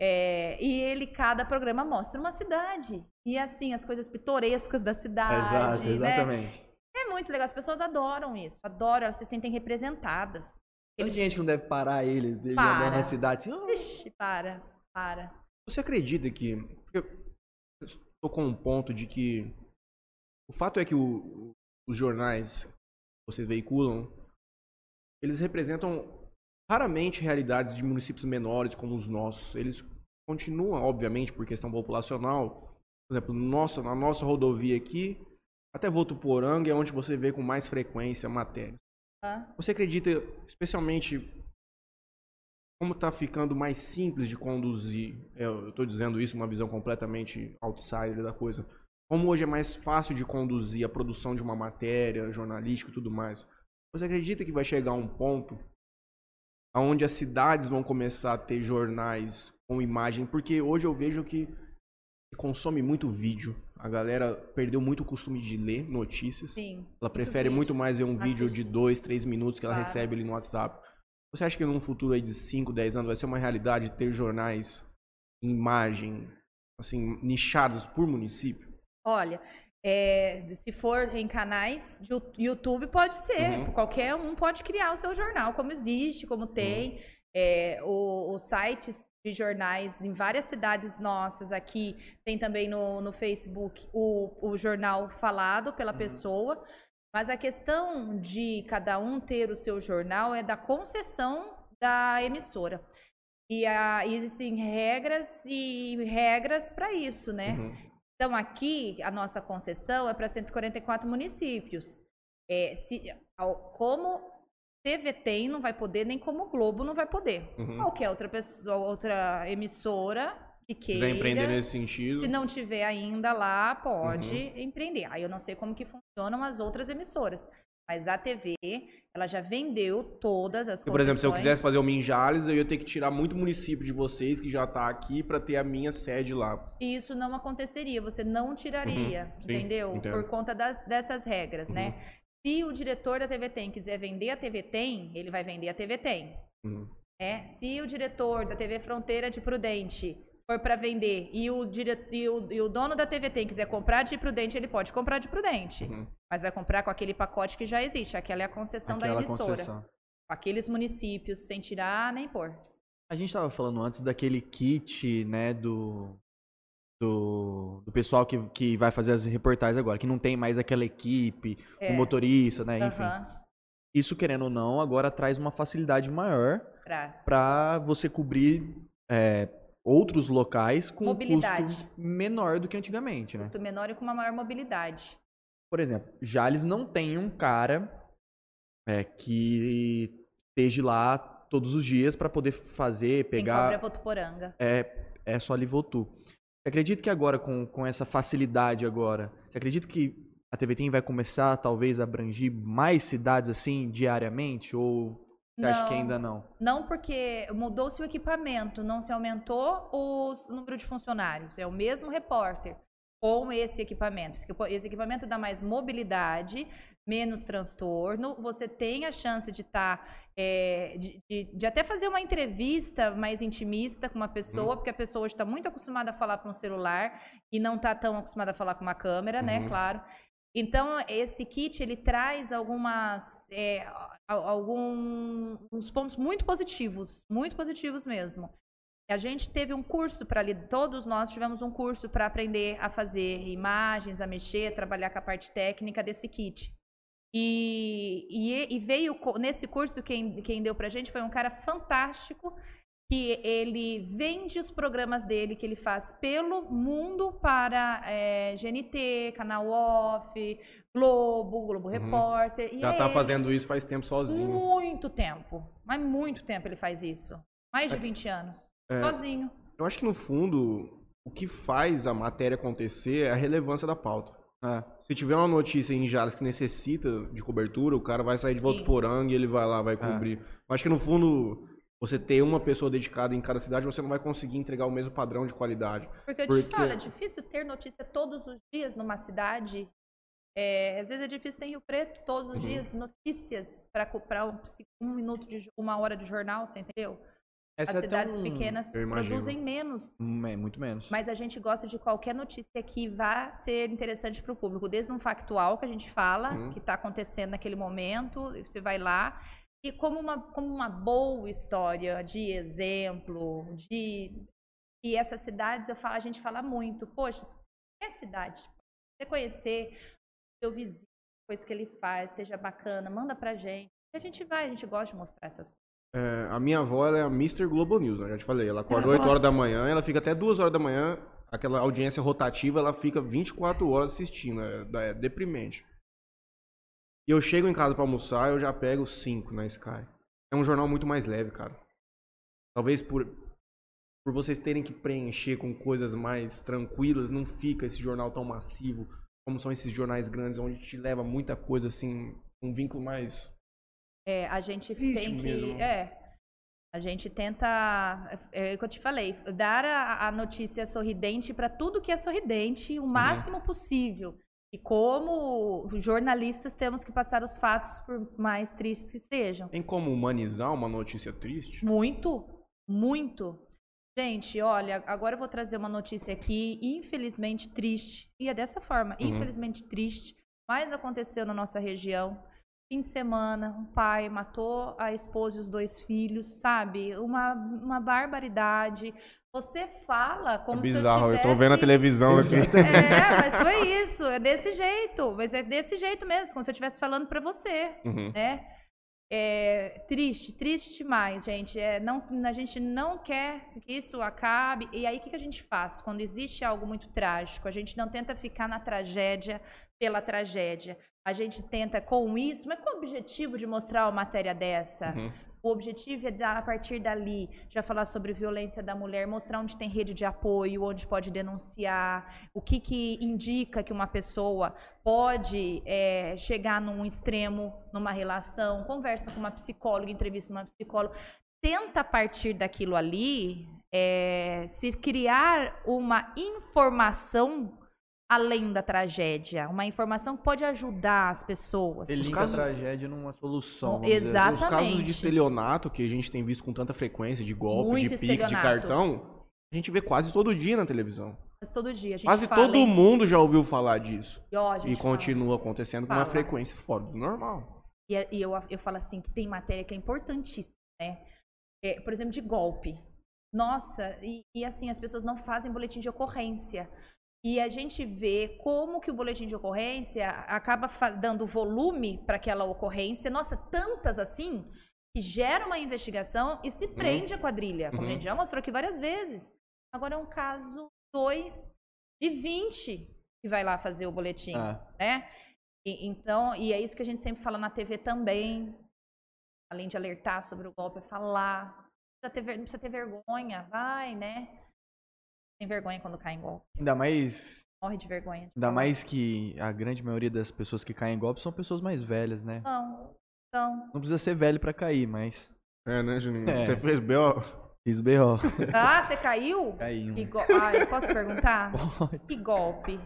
É, e ele, cada programa mostra uma cidade. E assim, as coisas pitorescas da cidade. Exato, né? exatamente. É muito legal, as pessoas adoram isso, adoram, elas se sentem representadas. Tem gente que não deve parar ele, ele Para. andando na cidade assim, "Ah, Ixi, para, para. Você acredita que. Porque tocou um ponto de que. O fato é que o- os jornais que vocês veiculam, eles representam raramente realidades de municípios menores como os nossos. Eles continuam, obviamente, por questão populacional. Por exemplo, nossa, na nossa rodovia aqui, até Votuporanga é onde você vê com mais frequência matéria. Hã? Você acredita, especialmente, como está ficando mais simples de conduzir? é, Eu estou dizendo isso uma visão completamente outsider da coisa. Como hoje é mais fácil de conduzir a produção de uma matéria jornalística e tudo mais. Você acredita que vai chegar um ponto aonde as cidades vão começar a ter jornais com imagem, porque hoje eu vejo que consome muito vídeo. A galera perdeu muito o costume de ler notícias. Sim. Ela prefere muito mais ver um vídeo Assiste. de dois, três minutos que ela Claro. recebe ali no WhatsApp. Você acha que num futuro aí de 5, 10 anos vai ser uma realidade ter jornais em imagem, assim, nichados por município? Olha, é, se for em canais de YouTube, pode ser. Uhum. Qualquer um pode criar o seu jornal, como existe, como tem. É, o- os sites de jornais em várias cidades nossas aqui, tem também no, no Facebook o, o jornal falado pela pessoa. Mas a questão de cada um ter o seu jornal é da concessão da emissora. E a- existem regras e regras para isso, né? Uhum. Então, aqui, a nossa concessão é para 144 municípios. É, se, como TV tem, não vai poder, nem como Globo não vai poder. Uhum. Qualquer outra pessoa, outra emissora que quiser empreender nesse sentido. se não tiver ainda lá, pode Uhum. empreender. Aí eu não sei como que funcionam as outras emissoras. Mas a TV, ela já vendeu todas as Porque, por exemplo, se eu quisesse fazer o Minjales, eu ia ter que tirar muito município de vocês que já tá aqui pra ter a minha sede lá. E isso não aconteceria, você não tiraria, Uhum, sim, entendeu? entendo. Por conta das- dessas regras, né? Se o diretor da TV Tem quiser vender a TV Tem, ele vai vender a TV Tem. Uhum. né? Se o diretor da TV Fronteira de Prudente for para vender e o, dire... e, o, e o dono da TV Tem quiser comprar de Prudente, ele pode comprar de Prudente. Uhum. Mas vai comprar com aquele pacote que já existe. Aquela é a concessão da Aquela emissora. concessão. Com aqueles municípios, sem tirar nem pôr. A gente tava falando antes daquele kit, né, do. Do, do pessoal que, que vai fazer as reportagens agora, que não tem mais aquela equipe, É. o motorista, né, enfim. Aham, Isso, querendo ou não, agora traz uma facilidade maior para você cobrir é, outros locais com um Mobilidade. custo menor do que antigamente, né? Custo menor e com uma maior mobilidade. Por exemplo, Jales não tem um cara é, que esteja lá todos os dias para poder fazer, pegar. é Votuporanga. é, é só ali Votu. Você acredita que agora, com, com essa facilidade agora, você acredita que a TV Tem vai começar, talvez, a abranger mais cidades assim, diariamente? Ou você acha que Não. ainda não? Não porque mudou-se o equipamento, não se aumentou o número de funcionários. É o mesmo repórter com esse equipamento. Esse equipa- Esse equipamento dá mais mobilidade, menos transtorno. Você tem a chance de estar. de, de- de até fazer uma entrevista mais intimista com uma pessoa, porque a pessoa hoje está muito acostumada a falar com um celular e não está tão acostumada a falar com uma câmera, né? Uhum. Claro. Então, esse kit, ele traz algumas, é, a- alguns pontos muito positivos, muito positivos mesmo. A gente teve um curso para todos nós tivemos um curso para aprender a fazer imagens, a mexer, a trabalhar com a parte técnica desse kit. E, e, e veio nesse curso, quem, quem deu pra gente foi um cara fantástico, que ele vende os programas dele que ele faz pelo mundo para é, GNT, Canal Off, Globo, Globo Repórter. E Uhum. Já é tá ele. fazendo isso faz tempo sozinho. Muito tempo. Mas muito tempo ele faz isso. Mais de 20 anos. É. Sozinho. Eu acho que no fundo, o que faz a matéria acontecer é a relevância da pauta. É. Se tiver uma notícia em Jales que necessita de cobertura, o cara vai sair de. Votuporanga e ele vai lá, vai cobrir. Eu acho que no fundo, você ter uma pessoa dedicada em cada cidade, você não vai conseguir entregar o mesmo padrão de qualidade. Porque eu Porque- te falo, é difícil ter notícia todos os dias numa cidade. É, às vezes é difícil ter em Rio Preto todos os Uhum. dias notícias para comprar um, um minuto de uma hora de jornal, você entendeu? Essa As é cidades um- pequenas produzem menos. É, muito menos. Mas a gente gosta de qualquer notícia que vá ser interessante para o público, desde um factual que a gente fala, Uhum. que está acontecendo naquele momento, você vai lá, e como uma, como uma boa história de exemplo, de. E essas cidades, eu falo, a gente fala muito, poxa, é cidade, você conhecer seu vizinho, coisa que ele faz, seja bacana, manda pra gente. A gente vai, a gente gosta de mostrar essas coisas. É, a minha avó ela é a Mr. Globo News, né? já te falei. Ela acorda Ela 8 horas da manhã, ela fica até 2 horas da manhã, aquela audiência rotativa, ela fica 24 horas assistindo. É, é deprimente. E eu chego em casa pra almoçar, eu já pego 5 na Sky. É um jornal muito mais leve, cara. Talvez por, por vocês terem que preencher com coisas mais tranquilas, não fica esse jornal tão massivo como são esses jornais grandes, onde te leva muita coisa assim, um vínculo mais. É, a gente tem que. mesmo. É. A gente tenta, é o que eu te falei, dar a, a notícia sorridente para tudo que é sorridente o máximo possível. E como jornalistas temos que passar os fatos, por mais tristes que sejam. Tem como humanizar uma notícia triste? Muito, muito. Gente, olha, agora eu vou trazer uma notícia aqui, infelizmente triste. E é dessa forma, Uhum. infelizmente triste. Mas aconteceu na nossa região. Fim de semana, um pai matou a esposa e os dois filhos, sabe? Uma, uma barbaridade. Você fala como é bizarro, se eu eu tivesse... tô vendo a televisão aqui. É, mas foi isso, é desse jeito. Mas é desse jeito mesmo, como se eu estivesse falando pra você Uhum. né? É triste, triste demais, gente. É, não, a gente não quer que isso acabe. E aí, o que, que a gente faz? Quando existe algo muito trágico, a gente não tenta ficar na tragédia pela tragédia. A gente tenta, com isso, mas com o objetivo de mostrar uma matéria dessa. Uhum. O objetivo é, dar, a partir dali, já falar sobre violência da mulher, mostrar onde tem rede de apoio, onde pode denunciar, o que, que indica que uma pessoa pode é, chegar num extremo, numa relação, conversa com uma psicóloga, entrevista uma psicóloga. Tenta, a partir daquilo ali, é, se criar uma informação além da tragédia. Uma informação que pode ajudar as pessoas. Ele Os linka casos- a tragédia numa solução. Bom, vamos dizer assim. Os casos de Exatamente. estelionato que a gente tem visto com tanta frequência, de golpe, Muito de pique, de cartão, a gente vê quase todo dia na televisão. Mas todo dia a gente Quase fala, todo hein? mundo já ouviu falar disso. E, ó, E fala. continua acontecendo com uma Fala. frequência fora do normal. E, e eu, eu falo assim, que tem matéria que é importantíssima, né? É, por exemplo, de golpe. Nossa, e, e assim, as pessoas não fazem boletim de ocorrência. E a gente vê como que o boletim de ocorrência acaba dando volume para aquela ocorrência. Nossa, tantas assim, que gera uma investigação e se prende a quadrilha, como Uhum. a gente já mostrou aqui várias vezes. Agora é um caso 2 de 20 que vai lá fazer o boletim Ah, né? E- então, e é isso que a gente sempre fala na TV também. Além de alertar sobre o golpe, é falar. Não precisa ter, não precisa ter vergonha, vai, né? Tem vergonha quando cai em golpe. ainda mais. Morre de vergonha. Ainda mais que a grande maioria das pessoas que caem em golpe são pessoas mais velhas, né? Não, então. Não precisa ser velho pra cair, mas. É, né, Juninho? É. Você fez B.O. Fiz B.O. Ah, você caiu? Um. Que go... Ah, eu posso perguntar? Pode. Que golpe?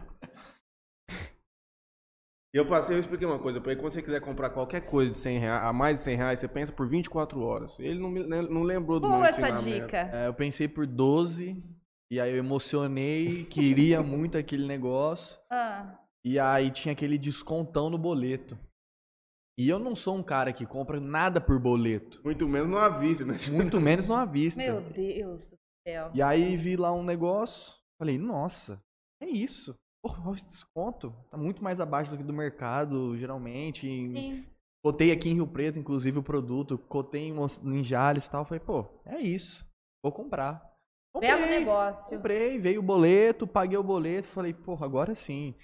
E eu passei, eu expliquei uma coisa, porque quando você quiser comprar qualquer coisa de 100 reais, a mais de 100 reais, você pensa por 24 horas. Ele não, me- né, não lembrou do meu Boa essa ensinamento. dica. É, eu pensei por 12, e aí eu emocionei, queria muito aquele negócio, Ah, e aí tinha aquele descontão no boleto. E eu não sou um cara que compra nada por boleto, Muito menos no avisa, né? muito menos no à vista. meu Deus do céu. E aí vi lá um negócio, falei, nossa, é isso. Porra, olha esse desconto. Tá muito mais abaixo do que do mercado, geralmente. Sim. Cotei aqui em Rio Preto, inclusive, o produto. Cotei em Jales e tal. Falei, pô, é isso. Vou comprar. Comprei, Belo negócio. Comprei, veio o boleto, paguei o boleto. Falei, porra, agora sim.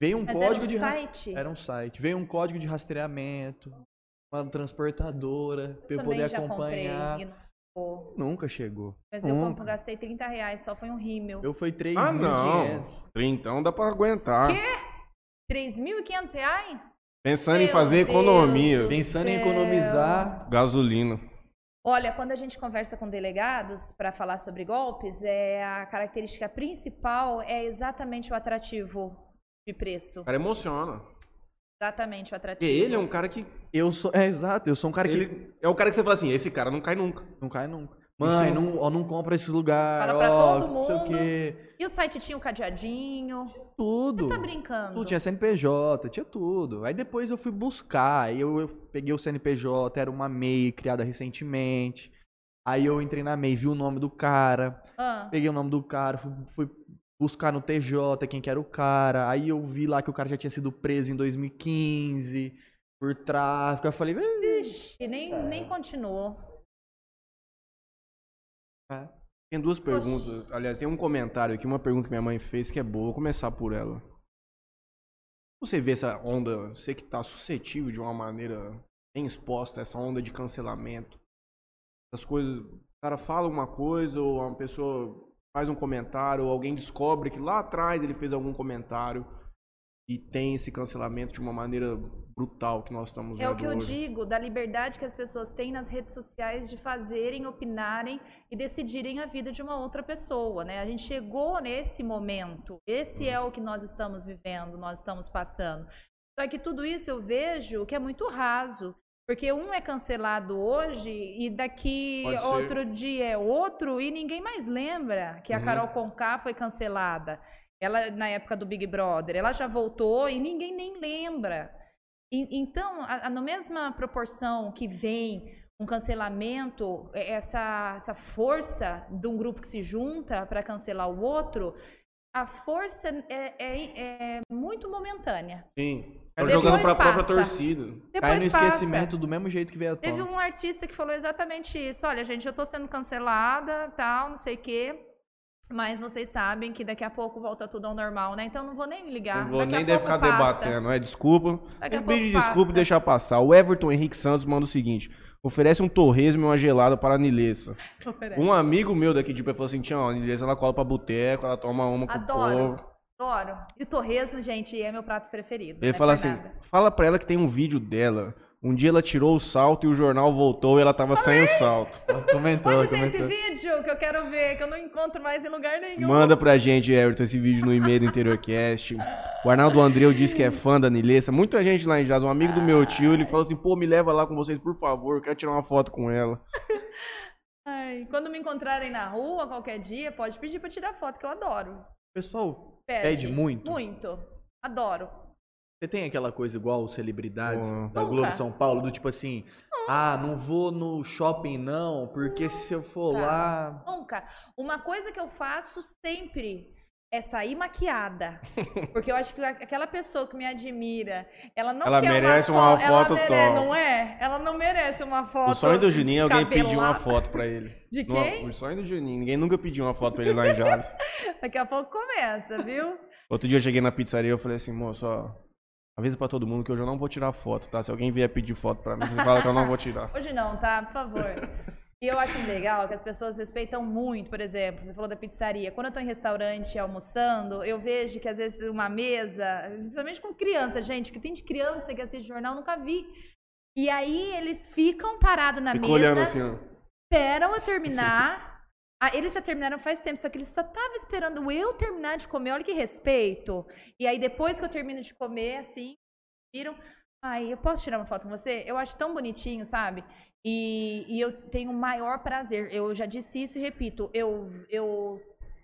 Veio um Mas era código um de site? Era um site. Veio um código de rastreamento, uma transportadora, pra eu poder acompanhar. ficou. Nunca chegou. Mas eu Nunca. compro, gastei 30 reais, só foi um rímel. Eu fui 3.500. Ah, não. Então dá pra aguentar. Quê? 3.500 reais? Pensando em Meu fazer Deus economia. do Pensando em céu. economizar. Gasolina. Olha, quando a gente conversa com delegados para falar sobre golpes, é a característica principal é exatamente o atrativo de preço. O cara emociona. Exatamente o E atrativo. ele é um cara que. Eu sou. É exato, eu sou um cara que ele é o cara que você fala assim: esse cara não cai nunca. não cai nunca. Mãe, Isso- não, ó, não compra esses lugares. Fala pra ó, todo não sei o mundo. quê. E o site tinha o cadeadinho? Tudo. Você tá brincando? Tudo, tinha CNPJ, tinha tudo. Aí depois eu fui buscar, aí eu, eu peguei o CNPJ, era uma MEI criada recentemente. Aí eu entrei na MEI, vi o nome do cara, Ah, peguei o nome do cara, fui, fui buscar no TJ quem que era o cara. Aí eu vi lá que o cara já tinha sido preso em 2015 por tráfico. Aí eu falei, "Eh, Ixi, nem, nem continuou. Tem duas perguntas. Aliás, tem um comentário aqui, uma pergunta que minha mãe fez que é boa. Vou começar por ela. Você vê essa onda, você que tá suscetível de uma maneira bem exposta essa onda de cancelamento. Essas coisas, o cara fala uma coisa, ou uma pessoa faz um comentário, ou alguém descobre que lá atrás ele fez algum comentário. E tem esse cancelamento de uma maneira brutal que nós estamos vendo É o que eu hoje. digo, da liberdade que as pessoas têm nas redes sociais de fazerem, opinarem e decidirem a vida de uma outra pessoa, né? A gente chegou nesse momento. Esse é o que nós estamos vivendo, nós estamos passando. Só que tudo isso eu vejo que é muito raso. Porque um é cancelado hoje e daqui outro dia é outro e ninguém mais lembra que a Uhum. Carol Conká foi cancelada. Ela na época do Big Brother, ela já voltou e ninguém nem lembra. E- então, a, a, na mesma proporção que vem um cancelamento, é- essa, essa força de um grupo que se junta para cancelar o outro, a força é, é- é muito momentânea. Sim. Aí Tá jogando depois pra própria torcida. Depois Cai no passa. esquecimento do mesmo jeito que veio a Teve um artista que falou exatamente isso. Olha, gente, eu tô sendo cancelada, tal, não sei o quê. Mas vocês sabem que daqui a pouco volta tudo ao normal, né? Então não vou nem me ligar. Não vou daqui nem deve ficar passa. debatendo. É, desculpa. Daqui Um de desculpa e deixar passar. O Everton Henrique Santos manda o seguinte: oferece um torresmo e uma gelada para a Nilessa. Oferece. Um amigo meu daqui de pé falou assim: Tião, a Nilessa ela cola pra boteco, ela toma uma com o Adoro. povo. Adoro. E o torresmo, gente, é meu prato preferido. Ele é fala assim: nada. fala pra ela que tem um vídeo dela. Um dia ela tirou o salto e o jornal voltou e ela tava sem o salto. Comentou, Onde tem esse comentou. vídeo que eu quero ver, que eu não encontro mais em lugar nenhum? Manda pra gente, Everton, esse vídeo no e-mail do Interiorcast. O Arnaldo Andreu disse que é fã da Nilessa. Muita gente lá em Jazz, um amigo do meu tio, ele falou assim: pô, me leva lá com vocês, por favor, eu quero tirar uma foto com ela. Ai, quando me encontrarem na rua, qualquer dia, pode pedir pra tirar foto, que eu adoro. Pessoal, Pede, Pede muito? Muito. Adoro. Você tem aquela coisa igual celebridades da Nunca. Globo São Paulo, do tipo assim, ah, não vou no shopping não, porque se eu for Nunca. lá... Nunca. Uma coisa que eu faço sempre é sair maquiada. Porque eu acho que aquela pessoa que me admira, ela não Ela quer merece uma, uma fo- ela foto mere- top. Não é? Ela não merece uma foto O sonho do Juninho é alguém pedir uma foto pra ele. De No- quem? O sonho do Juninho. Ninguém nunca pediu uma foto pra ele lá em Jales. Daqui a pouco começa, viu? Outro dia eu cheguei na pizzaria e eu falei assim, moço, ó, avisa pra todo mundo que hoje eu não vou tirar foto, tá? Se alguém vier pedir foto pra mim, você fala que eu não vou tirar. Hoje não, tá? Por favor. E eu acho legal que as pessoas respeitam muito, por exemplo, você falou da pizzaria. Quando eu tô em restaurante almoçando, eu vejo que às vezes uma mesa, principalmente com criança, gente, que tem de criança que assiste jornal, nunca vi. E aí eles ficam parados na Fica mesa, olhando assim, ó. esperam eu terminar. Ah, eles já terminaram faz tempo, só que eles só estavam esperando eu terminar de comer. Olha que respeito. E aí, depois que eu termino de comer, assim, viram. Ai, eu posso tirar uma foto com você? Eu acho tão bonitinho, sabe? E, e eu tenho o maior prazer. Eu já disse isso e repito. Eu, eu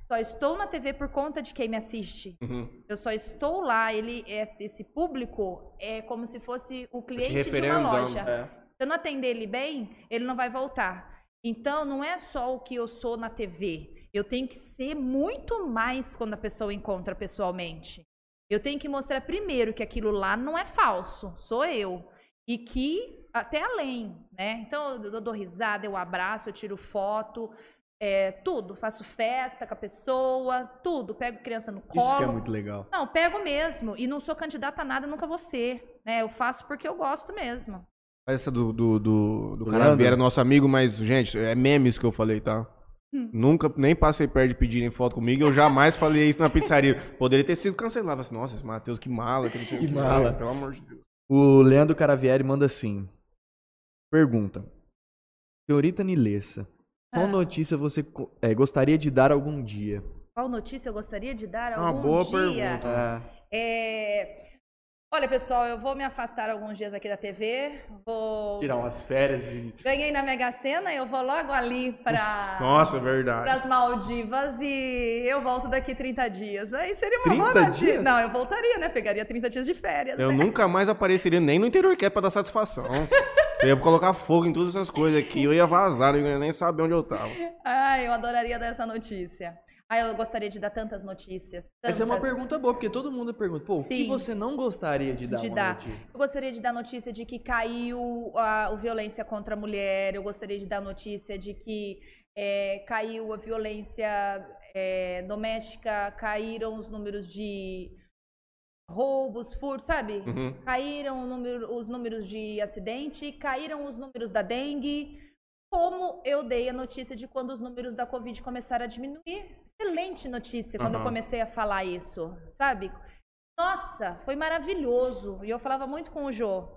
só estou na TV por conta de quem me assiste. Uhum. Eu só estou lá. Ele, esse, esse público é como se fosse o cliente de uma loja. É. Se eu não atender ele bem, ele não vai voltar. Então, não é só o que eu sou na TV. Eu tenho que ser muito mais quando a pessoa encontra pessoalmente. Eu tenho que mostrar primeiro que aquilo lá não é falso, sou eu. E que, até além, né? Então, eu dou risada, eu abraço, eu tiro foto, é, tudo. Faço festa com a pessoa, tudo. Pego criança no colo. Isso que é muito legal. Não, pego mesmo. E não sou candidata a nada, nunca vou ser. Né? Eu faço porque eu gosto mesmo. Essa do, do, do, do Caraveira, nosso amigo, mas, gente, é memes que eu falei, tá? Hum. Nunca, nem passei perto de pedirem foto comigo, eu jamais falei isso na pizzaria. Poderia ter sido cancelado. Assim, Nossa, esse Matheus, que mala. Que, Que o quê, mala. Pelo amor de Deus. O Leandro Caravieri manda assim. Pergunta. Senhorita Nilessa, qual Ah. notícia você é, gostaria de dar algum dia? Qual notícia eu gostaria de dar Uma algum boa dia? pergunta. É, Olha, pessoal, eu vou me afastar alguns dias aqui da TV. Vou... Tirar umas férias e... Ganhei na Mega Sena, eu vou logo ali para Nossa, é verdade. as Maldivas e eu volto daqui 30 dias. Aí seria uma 30 boa dias? Não, eu voltaria, né? Pegaria 30 dias de férias. Eu né? nunca mais apareceria nem no interior que é pra dar satisfação. Eu ia colocar fogo em todas essas coisas aqui, eu ia vazar, eu ia nem saber onde eu tava. Ai, eu adoraria dar essa notícia. Ai, eu gostaria de dar tantas notícias. Essa é uma tantas. pergunta boa, porque todo mundo pergunta, pô, o que você não gostaria de dar de dar. notícia? Eu gostaria de dar notícia de que caiu a, a violência contra a mulher. Eu gostaria de dar notícia de que é, caiu a violência é, doméstica, caíram os números de roubos, furtos, sabe? Uhum. Caíram número- os números de acidente, caíram os números da dengue. Como eu dei a notícia de quando os números da Covid começaram a diminuir. Excelente notícia quando eu Aham. comecei a falar isso, sabe? Nossa, foi maravilhoso. E eu falava muito com o Jô.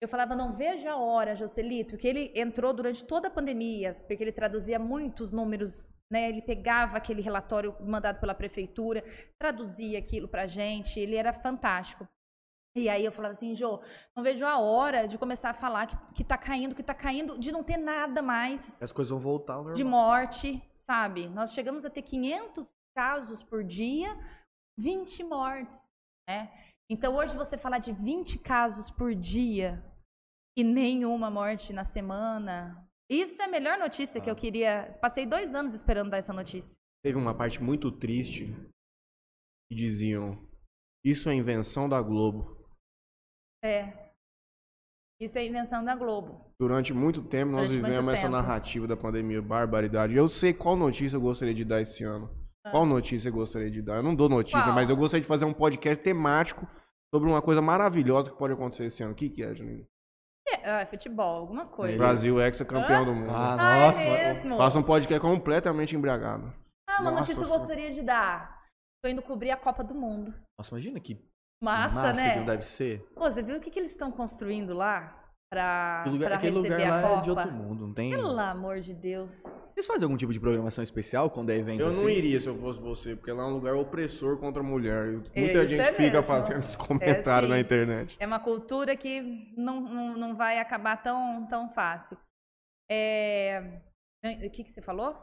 Eu falava, não vejo a hora, Joselito, que ele entrou durante toda a pandemia, porque ele traduzia muitos números, né? Ele pegava aquele relatório mandado pela prefeitura, traduzia aquilo pra gente, ele era fantástico. E aí eu falava assim, Jô, não vejo a hora de começar a falar que, que tá caindo, que tá caindo, de não ter nada mais As coisas vão voltar ao normal. de morte, sabe? Nós chegamos a ter 500 casos por dia, 20 mortes, né? Então hoje você falar de 20 casos por dia e nenhuma morte na semana, isso é a melhor notícia que eu queria. Passei dois anos esperando dar essa notícia. Teve uma parte muito triste que diziam: Isso é invenção da Globo. É. Isso é invenção da Globo. Durante muito tempo nós Durante vivemos essa tempo. narrativa da pandemia, barbaridade. Eu sei qual notícia eu gostaria de dar esse ano. Qual notícia eu gostaria de dar? Eu não dou notícia, Ah. Qual? mas eu gostaria de fazer um podcast temático sobre uma coisa maravilhosa que pode acontecer esse ano. O que, que é, Juninho? É, ah, futebol, alguma coisa. Brasil ex-campeão Hã? do mundo. Ah, Ah, nossa. é mesmo? Faça um podcast completamente embriagado. Ah, uma Nossa notícia que eu gostaria de dar. Tô indo cobrir a Copa do Mundo. Nossa, imagina que Massa, né? que deve ser. Pô, você viu o que, que eles estão construindo lá pra, Aquele lugar, pra aquele receber lugar a lá é Copa? de outro mundo, não tem? Pelo amor de Deus. Vocês fazem algum tipo de programação especial quando é evento Eu assim? não iria se eu fosse você, porque lá é um lugar opressor contra a mulher. E Muita Isso gente é fica mesmo. fazendo esses comentários sim. na internet. É uma cultura que não, não, não vai acabar tão, tão fácil. É... O que, que você falou?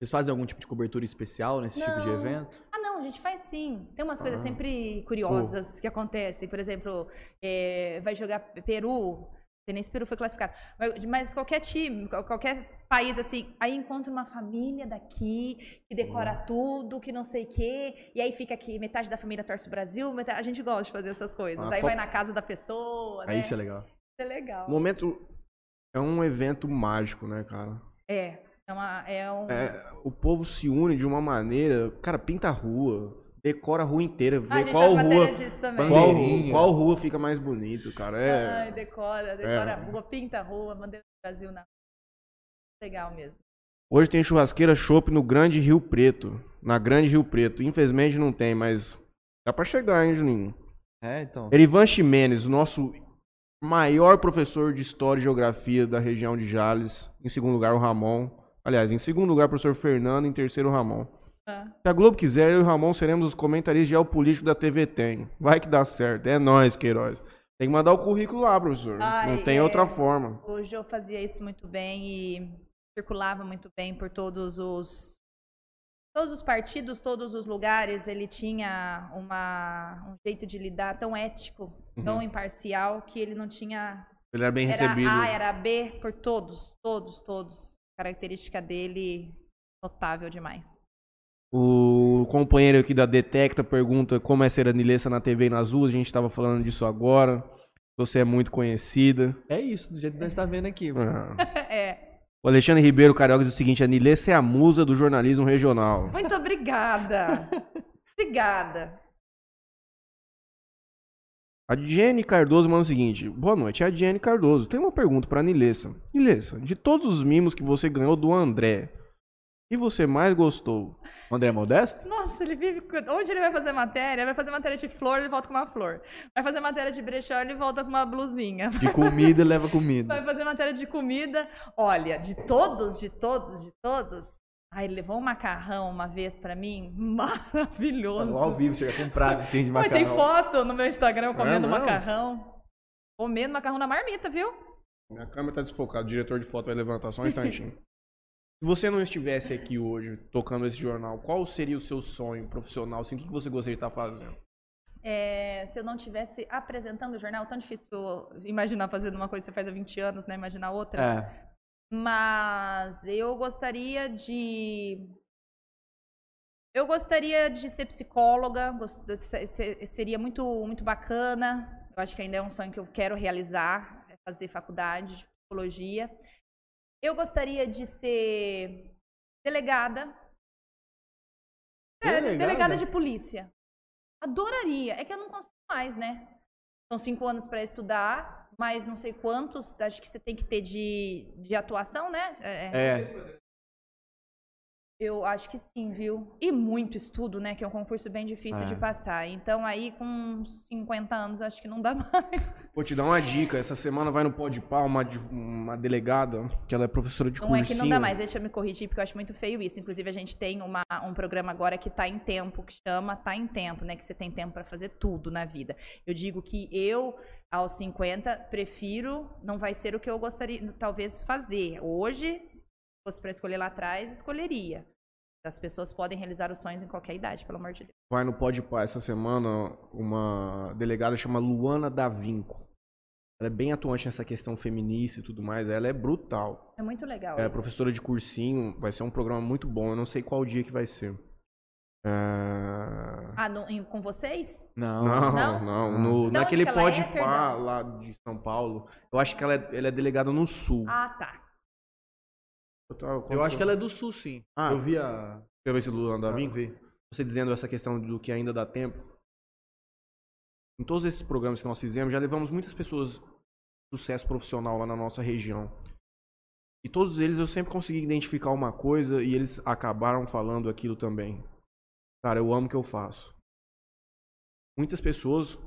Vocês fazem algum tipo de cobertura especial nesse tipo de Não. evento? Ah, não, a gente faz sim. Tem umas coisas Ah. sempre curiosas que acontecem. Por exemplo, é, vai jogar Peru. Não sei nem se Peru foi classificado. Mas, mas qualquer time, qual- qualquer país, assim, aí encontra uma família daqui que decora tudo, que não sei o quê. E aí fica aqui, metade da família torce o Brasil, metade, a gente gosta de fazer essas coisas. Ah, aí fo- vai na casa da pessoa, né? Aí isso é legal. Isso é legal. O momento é um evento mágico, né, cara? É. É, uma, é um. É, o povo se une de uma maneira. Cara, pinta a rua, decora a rua inteira, Ah, vê qual rua. Qual, qual rua fica mais bonito, cara? É. Ai, decora, decora É. a rua, pinta a rua, bandeira do Brasil na Legal mesmo. Hoje tem churrasqueira chopp no Grande Rio Preto. Na Grande Rio Preto. Infelizmente não tem, mas dá pra chegar, hein, Juninho? É, então. Erivan Ximenes, o nosso maior professor de História e Geografia da região de Jales. Em segundo lugar, o Ramon. Aliás, em segundo lugar, o professor Fernando. Em terceiro, o Ramon. Ah. Se a Globo quiser, eu e o Ramon seremos os comentaristas geopolíticos da TV Tem. Vai que dá certo. É nóis, Queiroz. Tem que mandar o currículo lá, professor. Ai, não tem é. outra forma. O Jô fazia isso muito bem e circulava muito bem por todos os todos os partidos, todos os lugares. Ele tinha uma, um jeito de lidar tão ético, tão imparcial que ele não tinha Ele era bem era recebido. A, era B por todos, todos, todos. Característica dele notável demais. O companheiro aqui da Detecta pergunta como é ser a Nilessa na TV e nas ruas. A gente tava falando disso agora. Você é muito conhecida. É isso, do jeito que nós tá vendo aqui. Ah. é. O Alexandre Ribeiro Carioca diz o seguinte: a Nilessa é a musa do jornalismo regional. Muito obrigada. obrigada. A Jenny Cardoso manda o seguinte: Boa noite, é a Jenny Cardoso. Tem uma pergunta pra Nilessa. Nilessa, de todos os mimos que você ganhou do André, o que você mais gostou? O André é Modesto? Nossa, ele vive. com- Onde ele vai fazer matéria? Vai fazer matéria de flor, ele volta com uma flor. Vai fazer matéria de brechó, ele volta com uma blusinha. De comida, leva Vai comida. fazer matéria de comida. Olha, de todos, de todos, de todos. Ai, ele levou um macarrão uma vez pra mim. Maravilhoso. Ao vivo, chega com um prato assim de Mas macarrão. tem foto no meu Instagram eu comendo mesmo? macarrão. Comendo macarrão na marmita, viu? Minha câmera tá desfocada, o diretor de foto vai levantar só um instantinho. Se você não estivesse aqui hoje tocando esse jornal, qual seria o seu sonho profissional? Assim, o que que você gostaria de estar fazendo? É, se eu não estivesse apresentando o jornal, tão difícil imaginar fazendo uma coisa que você faz há 20 anos, né? Imaginar outra. É. Mas eu gostaria de. Eu gostaria de ser psicóloga, gost- se- se- seria muito, muito bacana. Eu acho que ainda é um sonho que eu quero realizar, é fazer faculdade de psicologia. Eu gostaria de ser delegada. É, Delegada? delegada de polícia. Adoraria. É que eu não consigo mais, né? São cinco anos para estudar, mas não sei quantos. Acho que você tem que ter de, de atuação, né? É, É. Eu acho que sim, viu? E muito estudo, né? Que é um concurso bem difícil É. de passar. Então, aí, com uns 50 anos, acho que não dá mais. Vou te dar uma dica. Essa semana vai no Pode Pá uma, de- uma delegada, que ela é professora de Não cursinho. é que não dá mais, deixa eu me corrigir, porque eu acho muito feio isso. Inclusive, a gente tem uma- um programa agora que tá em tempo, que chama Tá em Tempo, né? Que você tem tempo pra fazer tudo na vida. Eu digo que eu, aos 50, prefiro, não vai ser o que eu gostaria, talvez, fazer. Hoje, fosse pra escolher lá atrás, escolheria. As pessoas podem realizar os sonhos em qualquer idade, pelo amor de Deus. Vai no Pode Pá essa semana uma delegada chama Luana Davinco. Ela é bem atuante nessa questão feminista e tudo mais. Ela é brutal. É muito legal. É isso. professora de cursinho. Vai ser um programa muito bom. Eu não sei qual dia que vai ser. É... Ah, no- em- com vocês? Não. Não, Não? não. No, De naquele é, Pode Pá perdão? lá de São Paulo. Eu acho que ela é, ela é delegada no Sul. Ah, tá. Eu, Eu acho que ela é do sul, sim. Ah. Eu vi a. Eu ver se o Luana Davinco. vi. você dizendo essa questão do que ainda dá tempo. Em todos esses programas que nós fizemos, já levamos muitas pessoas de sucesso profissional lá na nossa região. E todos eles eu sempre consegui identificar uma coisa e eles acabaram falando aquilo também. Cara, eu amo o que eu faço. Muitas pessoas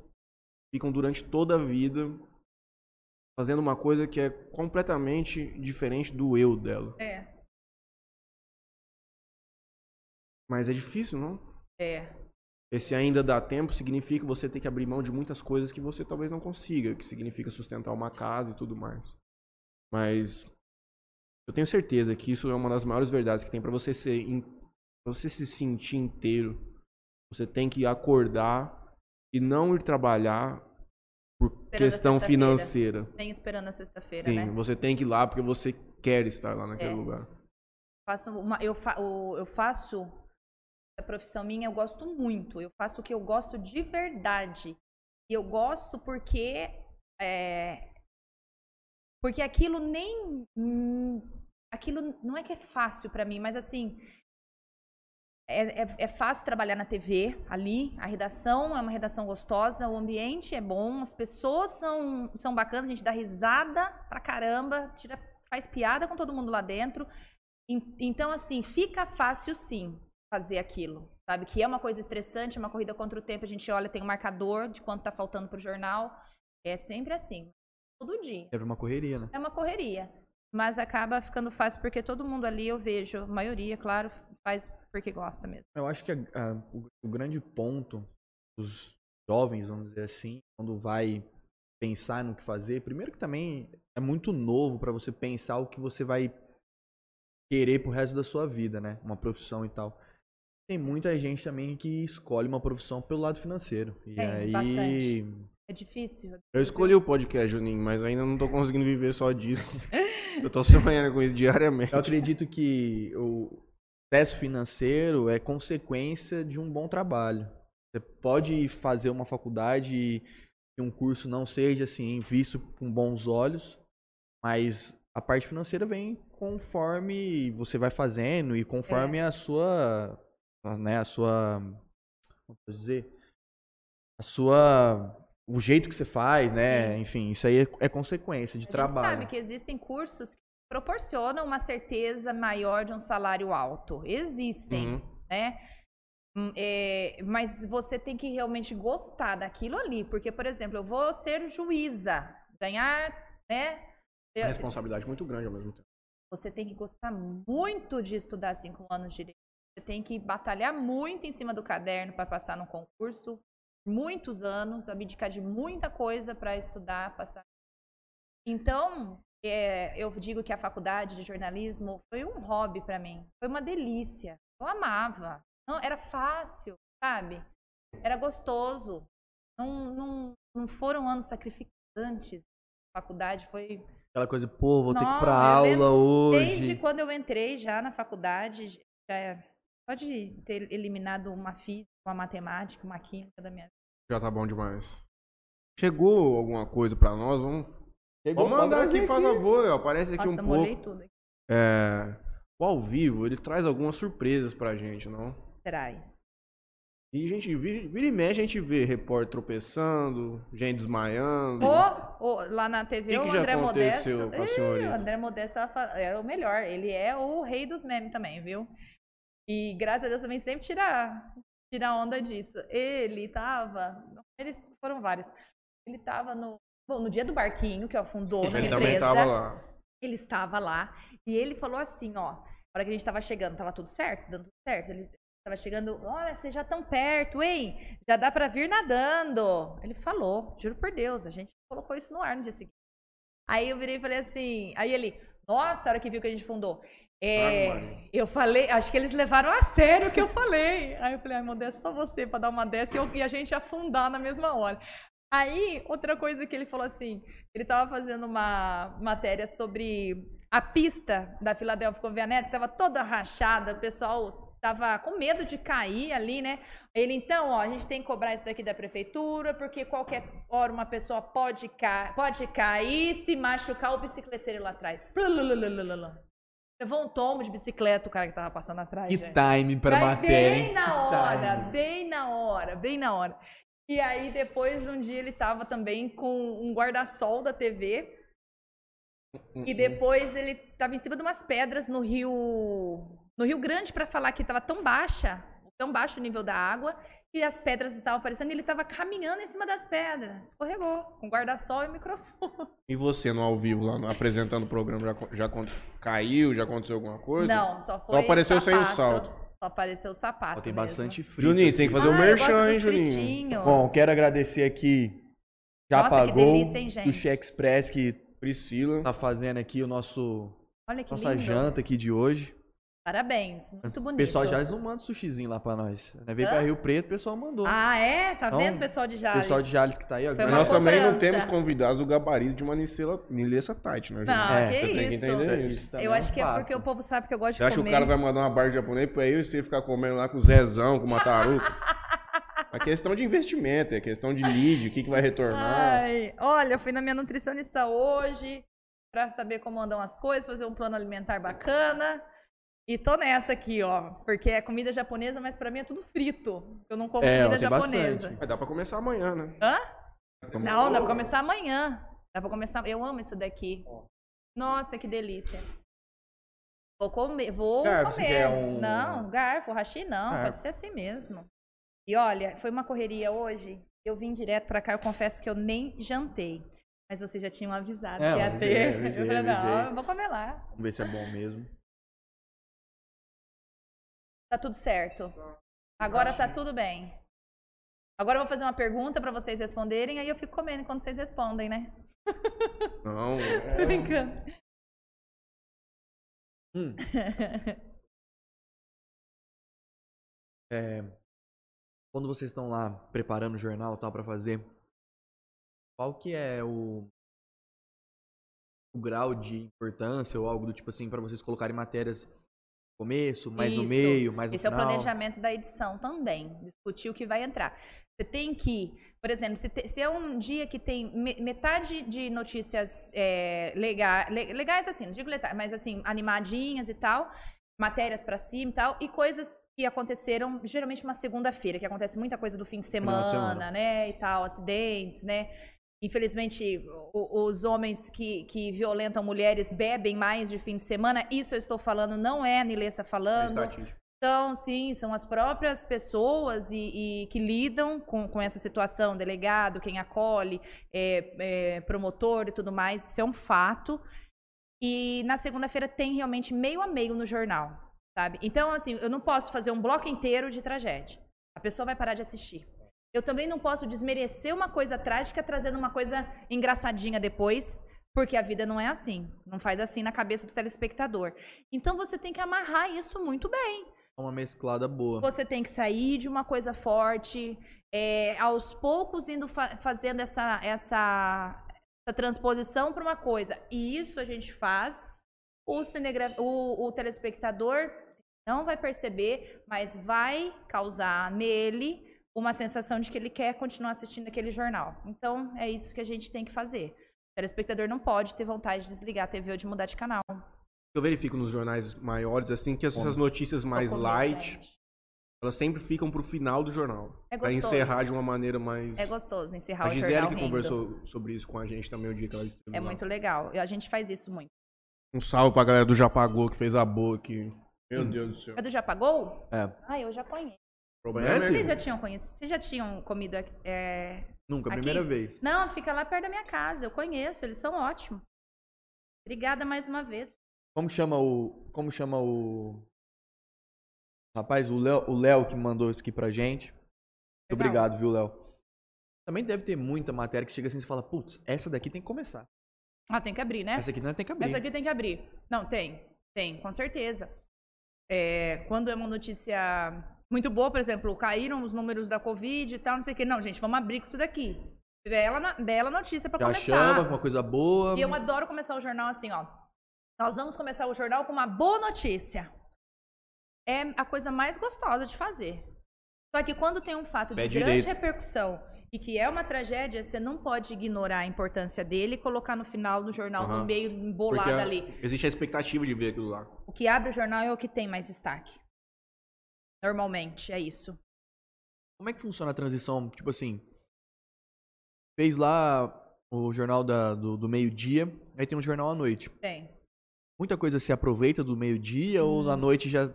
ficam durante toda a vida fazendo uma coisa que é completamente diferente do eu dela. É. Mas é difícil, não? É. Esse ainda dá tempo significa você ter que abrir mão de muitas coisas que você talvez não consiga, que significa sustentar uma casa e tudo mais. Mas eu tenho certeza que isso é uma das maiores verdades que tem para você ser, in- pra você se sentir inteiro. Você tem que acordar e não ir trabalhar por a questão financeira. Nem esperando a sexta-feira, Sim, né? você tem que ir lá porque você quer estar lá naquele É. lugar. faço uma, eu, fa, eu faço a profissão minha, eu gosto muito. Eu faço o que eu gosto de verdade. E eu gosto porque é, porque aquilo nem hum, aquilo não é que é fácil pra mim, mas assim é, é, é fácil trabalhar na TV ali, a redação é uma redação gostosa, o ambiente é bom, as pessoas são, são bacanas, a gente dá risada pra caramba, tira, faz piada com todo mundo lá dentro. En- Então, assim, fica fácil sim fazer aquilo, sabe? Que é uma coisa estressante, uma corrida contra o tempo. A gente olha, tem um marcador de quanto tá faltando pro jornal. É sempre assim, todo dia. Teve uma correria, né? É uma correria. Mas acaba ficando fácil porque todo mundo ali, eu vejo, a maioria, claro, faz porque gosta mesmo. Eu acho que a- a- o, o grande ponto dos jovens, vamos dizer assim, quando vai pensar no que fazer, primeiro que também é muito novo pra você pensar o que você vai querer pro resto da sua vida, né? Uma profissão e tal. Tem muita gente também que escolhe uma profissão pelo lado financeiro. E Tem, aí bastante. É difícil. Eu escolhi o podcast, Juninho, mas ainda não tô conseguindo viver só disso. Eu tô sonhando com isso diariamente. eu acredito que o sucesso financeiro é consequência de um bom trabalho. Você pode fazer uma faculdade e que um curso não seja assim visto com bons olhos, mas a parte financeira vem conforme você vai fazendo e conforme a sua, né, a sua, como posso dizer, a sua, o jeito que você faz, né? Sim. Enfim, isso aí é, é consequência de A gente trabalho. sabe que existem cursos que proporcionam uma certeza maior de um salário alto. Existem, Uhum. né? Hum, é, mas você tem que realmente gostar daquilo ali. Porque, por exemplo, eu vou ser juíza, ganhar, né? Uma responsabilidade muito grande ao mesmo tempo. Você tem que gostar muito de estudar cinco anos de direito. Você tem que batalhar muito em cima do caderno para passar no concurso. Muitos anos, abdicar de muita coisa para estudar, passar. Então, é, eu digo que a faculdade de jornalismo foi um hobby para mim. Foi uma delícia. Eu amava. Não, era fácil, sabe? Era gostoso. Não, não, não foram anos sacrificantes. A faculdade foi Aquela coisa, pô, vou ter que ir pra aula lembro hoje. Desde quando eu entrei já na faculdade, já é, pode ter eliminado uma física, uma matemática, uma química da minha vida. Já tá bom demais. Chegou alguma coisa pra nós? Vamos, Chegou, Vamos mandar pode aqui, faz favor. ó, Aparece aqui Nossa, um molhei pouco. tudo. É, o ao vivo, ele traz algumas surpresas pra gente, não? Traz. E a gente, vira, vira e mexe, a gente vê repórter tropeçando, gente desmaiando. Ô, lá na TV, O que o que já André aconteceu Modesto. com a Ih, o André Modesto era o melhor. Ele é o rei dos memes também, viu? E graças a Deus também sempre tira, tira onda disso. Ele tava. Eles foram vários. Ele tava no. Bom, no dia do barquinho, que afundou na Ele empresa. também tava lá. Ele estava lá e ele falou assim, ó, na hora que a gente tava chegando, tava tudo certo, dando tudo certo. Ele tava chegando, olha, vocês já estão perto, hein? Já dá pra vir nadando. Ele falou, juro por Deus, a gente colocou isso no ar no dia seguinte. Aí eu virei e falei assim, aí ele, nossa, a hora que viu que a gente fundou. É, Ah, eu falei, acho que eles levaram a sério o que eu falei. Aí eu falei, ai, meu é só você pra dar uma dessa e, eu- e a gente afundar na mesma hora. Aí, outra coisa que ele falou assim, ele tava fazendo uma matéria sobre a pista da Philadelphia Convention, que tava toda rachada, o pessoal tava com medo de cair ali, né? Ele, então, ó, a gente tem que cobrar isso daqui da prefeitura, porque qualquer hora uma pessoa pode, ca pode cair, se machucar o bicicleteiro lá atrás. Plulululululu. Levou um tombo de bicicleta o cara que tava passando atrás. Que gente. time pra Mas matéria, Bem hein? na hora, bem na hora, bem na hora. E aí, depois, um dia ele tava também com um guarda-sol da TV. E depois ele tava em cima de umas pedras no Rio. No Rio Grande, pra falar que tava tão baixa, tão baixo o nível da água, que as pedras estavam aparecendo e ele tava caminhando em cima das pedras. Escorregou, com guarda-sol e microfone. E você no ao vivo lá, no- apresentando o programa, já, já caiu? Já aconteceu alguma coisa? Não, só foi. apareceu sem o sapato. salto. Só apareceu o sapato. Ó, tem mesmo. bastante frio. Juninho, tem que fazer o Ah, eu merchan, hein, Juninho? fritinhos. Bom, quero agradecer aqui. Já Nossa, que pagou delícia, hein, do? Cheque Express que Priscila. tá fazendo aqui o nosso Olha que nossa lindo. janta aqui de hoje. Parabéns, muito O bonito. pessoal de Jales não manda sushizinho lá pra nós. Né? Veio Hã? pra Rio Preto, o pessoal mandou. Ah, é? Tá Então, vendo, pessoal de o Jales? pessoal de Jales que tá aí, ó. Foi Mas uma nós também não cobrança. temos convidados do gabarito de uma Nilessa, Nilessa Tight, né, Juninho? Não, É, que você tem que isso. entender isso. Também Eu é acho que é porque o povo sabe que eu gosto Você de acha que comer. o cara vai mandar uma barra de japonês pra eu e você ficar comendo lá com o Zezão, com uma taruca? É questão de investimento, é questão de lead, o que, que vai retornar. Ai, olha, eu fui na minha nutricionista hoje pra saber como andam as coisas, fazer um plano alimentar bacana. E tô nessa aqui, ó, porque é comida japonesa, mas pra mim é tudo frito. Eu não como É, comida japonesa. bastante. Mas dá pra começar amanhã, né? Hã? Não, dá pra começar amanhã. Dá pra começar. Eu amo isso daqui. Nossa, que delícia. Vou comer, vou Garfo, comer. um- Não, garfo, hashi não, Garfo. pode ser assim mesmo. E olha, foi uma correria hoje. Eu vim direto pra cá, eu confesso que eu nem jantei. Mas vocês já tinham avisado É, que ia avisei, ter. avisei, eu falei, não, eu vou comer lá. Vamos ver se é bom mesmo. Tá tudo certo. Agora tá tudo bem. Agora eu vou fazer uma pergunta pra vocês responderem, aí eu fico comendo enquanto vocês respondem, né? Não, Tô brincando. Hum. É, quando vocês estão lá preparando o jornal e tal pra fazer, qual que é o, o grau de importância ou algo do tipo assim pra vocês colocarem matérias começo, mais no Isso. meio, mais no Esse é o final? planejamento da edição também. Discutir o que vai entrar. Você tem que, por exemplo, se, te- se é um dia que tem me- metade de notícias é, lega- le- legais, assim, não digo letais, mas assim, animadinhas e tal, matérias pra cima e tal, e coisas que aconteceram geralmente uma segunda-feira, que acontece muita coisa do fim de Final de semana, semana. né, e tal, acidentes, né. Infelizmente, os homens que, que violentam mulheres bebem mais de fim de semana. Isso eu estou falando, não é a Nilessa é falando. estatística. Então, sim, são as próprias pessoas e, e que lidam com, com essa situação, delegado, quem acolhe, é, é, promotor e tudo mais, isso é um fato. E na segunda-feira tem realmente meio a meio no jornal, sabe? Então, assim, eu não posso fazer um bloco inteiro de tragédia. A pessoa vai parar de assistir. Eu também não posso desmerecer uma coisa trágica trazendo uma coisa engraçadinha depois, porque a vida não é assim. Não faz assim na cabeça do telespectador. Então você tem que amarrar isso muito bem. É uma mesclada boa. Você tem que sair de uma coisa forte, é, aos poucos indo fa- fazendo essa, essa, essa transposição para uma coisa. E isso a gente faz. O, cinegra- o, o telespectador não vai perceber, mas vai causar nele uma sensação de que ele quer continuar assistindo aquele jornal. Então, é isso que a gente tem que fazer. O telespectador não pode ter vontade de desligar a TV ou de mudar de canal. Eu verifico nos jornais maiores, assim, que essas notícias mais light, gente. elas sempre ficam pro final do jornal. É Pra gostoso. encerrar de uma maneira mais... É gostoso encerrar A o Gisele jornal que rindo. conversou sobre isso com a gente também o dia que ela esteve É lá. muito legal. E a gente faz isso muito. Um salve pra galera do Japagô que fez a boa aqui. Meu Deus do céu. Edu já pagou? É. Ah, eu já conheço. Problema Conhece? Vocês já tinham conhecido? Vocês já tinham comido é... Nunca, Aqui? primeira vez. Não, fica lá perto da minha casa. Eu conheço, eles são ótimos. Obrigada mais uma vez. Como chama o. Como chama o. Rapaz, o Léo, o Léo que mandou isso aqui pra gente. Muito Legal. obrigado, viu, Léo? Também deve ter muita matéria que chega assim e fala, putz, essa daqui tem que começar. Ah, tem que abrir, né? Essa aqui não tem que abrir. Essa aqui tem que abrir. Não, tem. Tem, com certeza. É, quando é uma notícia muito boa, por exemplo, caíram os números da Covid e tal, não sei o quê. Não, gente, vamos abrir com isso daqui. Bela, bela notícia pra Já começar. chama uma coisa boa. E eu adoro começar o jornal assim, ó. Nós vamos começar o jornal com uma boa notícia. É a coisa mais gostosa de fazer. Só que quando tem um fato de grande direito. repercussão e que é uma tragédia, você não pode ignorar a importância dele e colocar no final do jornal, Aham. no meio, embolado a- ali. existe a expectativa de ver aquilo lá. O que abre o jornal é o que tem mais destaque. Normalmente, é isso. Como é que funciona a transição? Tipo assim, fez lá o jornal da- do, do meio-dia, aí tem um jornal à noite. Tem. Muita coisa se aproveita do meio-dia ou à noite já, Hum.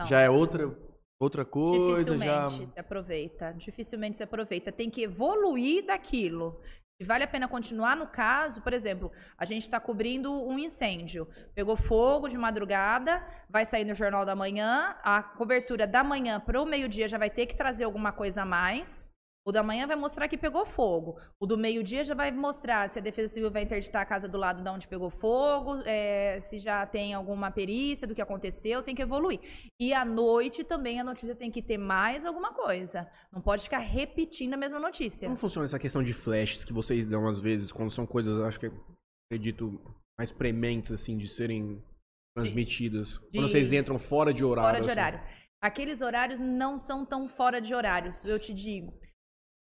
Não. já é outra, outra coisa? Já... Dificilmente se aproveita. Dificilmente se aproveita. Tem que evoluir daquilo. Vale a pena continuar no caso, por exemplo, a gente está cobrindo um incêndio. Pegou fogo de madrugada, vai sair no Jornal da Manhã. A cobertura da manhã para o meio-dia já vai ter que trazer alguma coisa a mais. O da manhã vai mostrar que pegou fogo. O do meio-dia já vai mostrar se a Defesa Civil vai interditar a casa do lado de onde pegou fogo, é, se já tem alguma perícia do que aconteceu, tem que evoluir. E à noite também a notícia tem que ter mais alguma coisa. Não pode ficar repetindo a mesma notícia. Como funciona essa questão de flashes que vocês dão às vezes, quando são coisas, acho que acredito, mais prementes, assim, de serem transmitidas? Quando vocês entram fora de horário. Fora de assim. horário. Aqueles horários não são tão fora de horários, eu te digo.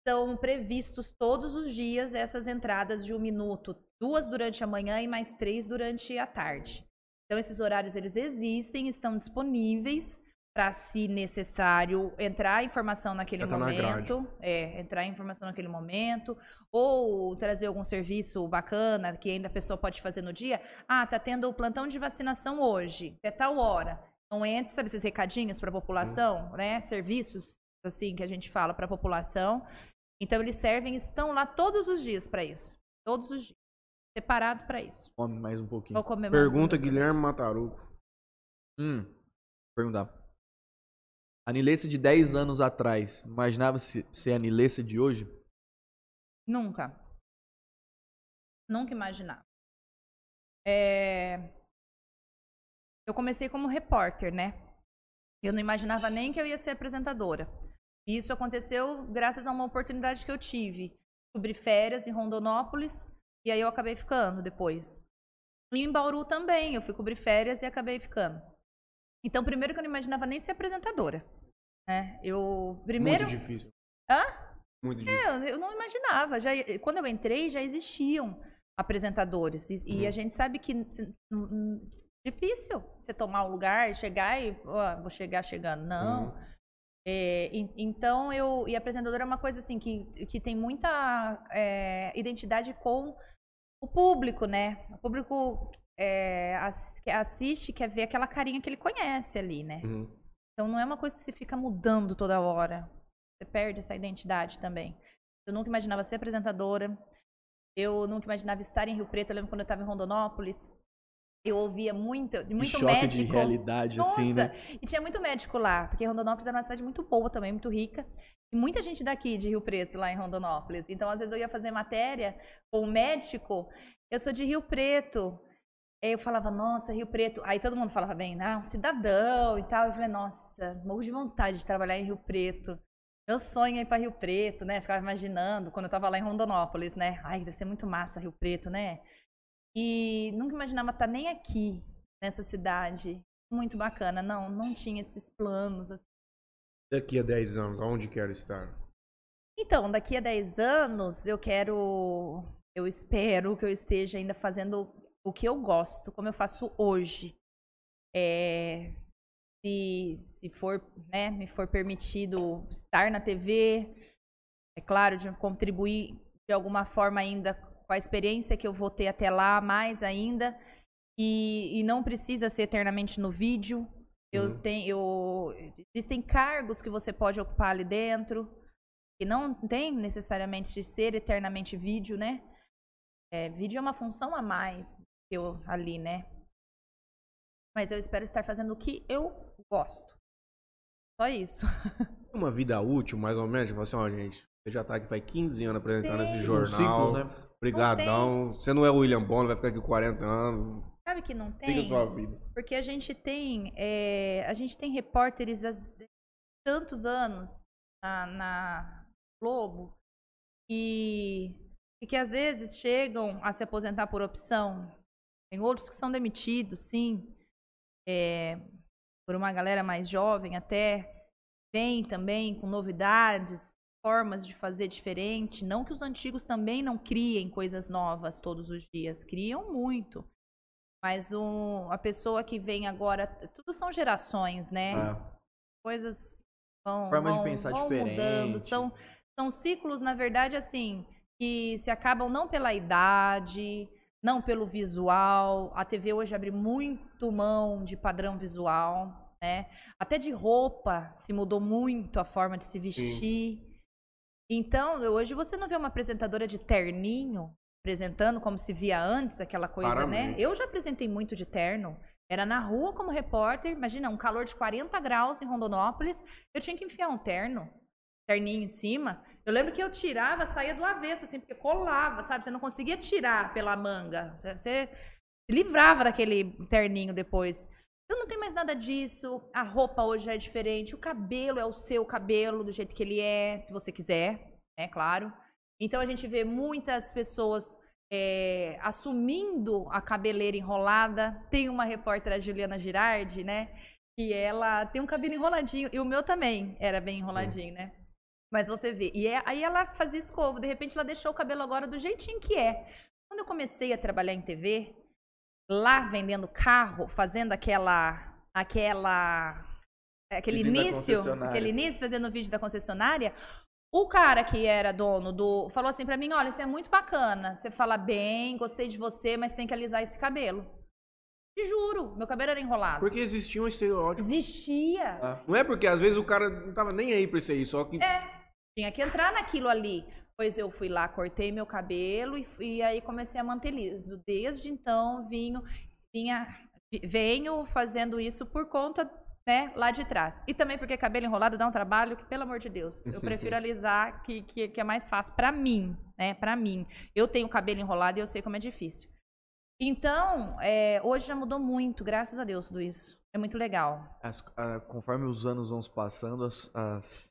São previstos todos os dias essas entradas de um minuto, duas durante a manhã e mais três durante a tarde. Então esses horários eles existem, estão disponíveis para, se necessário, entrar informação naquele tá na momento, é, entrar informação naquele momento, ou trazer algum serviço bacana que ainda a pessoa pode fazer no dia. Ah, tá tendo o plantão de vacinação hoje, até tal hora. Então entre, sabe esses recadinhos para a população, né? Serviços assim que a gente fala para a população. Então eles servem, estão lá todos os dias para isso, todos os dias, separado para isso. Come mais um pouquinho. Vou comer mais Pergunta um. Guilherme Mataruco. Hum, perguntar. A Nilessa de 10 anos atrás, imaginava se ser a Nilessa de hoje? Nunca. Nunca imaginava. É, Eu comecei como repórter, né? Eu não imaginava nem que eu ia ser apresentadora. E isso aconteceu graças a uma oportunidade que eu tive. Cobri férias em Rondonópolis e aí eu acabei ficando depois. E em Bauru também, eu fui cobrir férias e acabei ficando. Então, primeiro que eu não imaginava nem ser apresentadora. Né? Eu primeiro Muito difícil. Hã? Muito difícil. É, eu, eu não imaginava. Já, quando eu entrei, já existiam apresentadores. E, e Uhum. a gente sabe que se- hum, hum, difícil você tomar um lugar, chegar e ó, vou chegar chegando. Não. Uhum. É, en- então eu e apresentador é uma coisa assim que, que tem muita é, identidade com o público, né? O público é, assiste, quer ver aquela carinha que ele conhece ali, né? Uhum. Então não é uma coisa que você fica mudando toda hora. Você perde essa identidade também. Eu nunca imaginava ser apresentadora. Eu nunca imaginava estar em Rio Preto. Eu lembro quando eu estava em Rondonópolis. Eu ouvia muito, muito choque médico. de realidade, Nossa! assim, né? E tinha muito médico lá, porque Rondonópolis era uma cidade muito boa também, muito rica. E muita gente daqui de Rio Preto, lá em Rondonópolis. Então, às vezes, eu ia fazer matéria com um médico. Eu sou de Rio Preto. Aí eu falava, nossa, Rio Preto. Aí todo mundo falava bem, ah, um cidadão e tal. Eu falei, nossa, morro de vontade de trabalhar em Rio Preto. Meu sonho é ir para Rio Preto, né? Ficava imaginando quando eu tava lá em Rondonópolis, né? Ai, deve ser muito massa Rio Preto, né? E nunca imaginava estar nem aqui, nessa cidade. Muito bacana. Não, não tinha esses planos. assim. Daqui a 10 anos, aonde quero estar? Então, daqui a 10 anos, eu quero. Eu espero que eu esteja ainda fazendo o que eu gosto, como eu faço hoje. É, se, se for, né, me for permitido estar na TV, é claro, de contribuir de alguma forma ainda com a experiência que eu vou ter até lá, mais ainda. E, e não precisa ser eternamente no vídeo. Eu Uhum. tenho, eu, existem cargos que você pode ocupar ali dentro, que não tem necessariamente de ser eternamente vídeo, né? É, vídeo é uma função a mais que eu ali, né? Mas eu espero estar fazendo o que eu gosto. Só isso. Uma vida útil, mais ou menos. Tipo assim, ó, gente, você já tá aqui faz 15 anos apresentando Tem. esse Um jornal. ciclo, né? Obrigadão. Você não é o William Bonner, vai ficar aqui 40 anos. Sabe que não Siga tem? sua vida. Porque a gente tem, é, a gente tem repórteres há tantos anos na, na Globo e, e que às vezes chegam a se aposentar por opção. Tem outros que são demitidos, sim, é, por uma galera mais jovem até. Vem também com novidades, formas de fazer diferente. Não que os antigos também não criem coisas novas todos os dias, criam muito. Mas um, a pessoa que vem agora, tudo são gerações, né? É. Coisas vão, Formas de vão- pensar vão diferente. mudando. São, são ciclos, na verdade, assim, que se acabam não pela idade, não pelo visual. A TV hoje abre muito mão de padrão visual, né? Até de roupa se mudou muito a forma de se vestir. Então, hoje você não vê uma apresentadora de terninho apresentando como se via antes, aquela coisa, né? Eu já apresentei muito de terno. Era na rua como repórter, imagina, um calor de 40 graus em Rondonópolis, eu tinha que enfiar um terno, terninho em cima. Eu lembro que eu tirava, saía do avesso, assim, porque colava, sabe? Você não conseguia tirar pela manga. Você se livrava daquele terninho depois. Então não tem mais nada disso. A roupa hoje é diferente. O cabelo é o seu cabelo, do jeito que ele é, se você quiser, é claro. Então a gente vê muitas pessoas é, assumindo a cabeleira enrolada. Tem uma repórter, a Juliana Girardi, né? Que ela tem um cabelo enroladinho. E o meu também era bem enroladinho, né? Mas você vê. E é- aí ela fazia escova. De repente ela deixou o cabelo agora do jeitinho que é. Quando eu comecei a trabalhar em TV, lá vendendo carro, fazendo aquela. aquela. aquele Vídeo da início. Aquele início, fazendo o vídeo da concessionária. O cara que era dono do. falou assim pra mim: olha, isso é muito bacana. Você fala bem, gostei de você, mas tem que alisar esse cabelo. Te juro, meu cabelo era enrolado. Porque existia um estereótipo. Existia. Ah. Não é porque às vezes o cara não tava nem aí pra isso aí, só que. É, tinha que entrar naquilo ali. Pois eu fui lá, cortei meu cabelo e, e aí comecei a manter liso. Desde então, vinho, vinha, vi- venho fazendo isso por conta, né, lá de trás. E também porque cabelo enrolado dá um trabalho que, pelo amor de Deus, eu prefiro alisar, que, que, que é mais fácil pra mim, né, pra mim. Eu tenho cabelo enrolado e eu sei como é difícil. Então, é, hoje já mudou muito, graças a Deus, tudo isso. É muito legal. As- ah, conforme os anos vão passando, as, as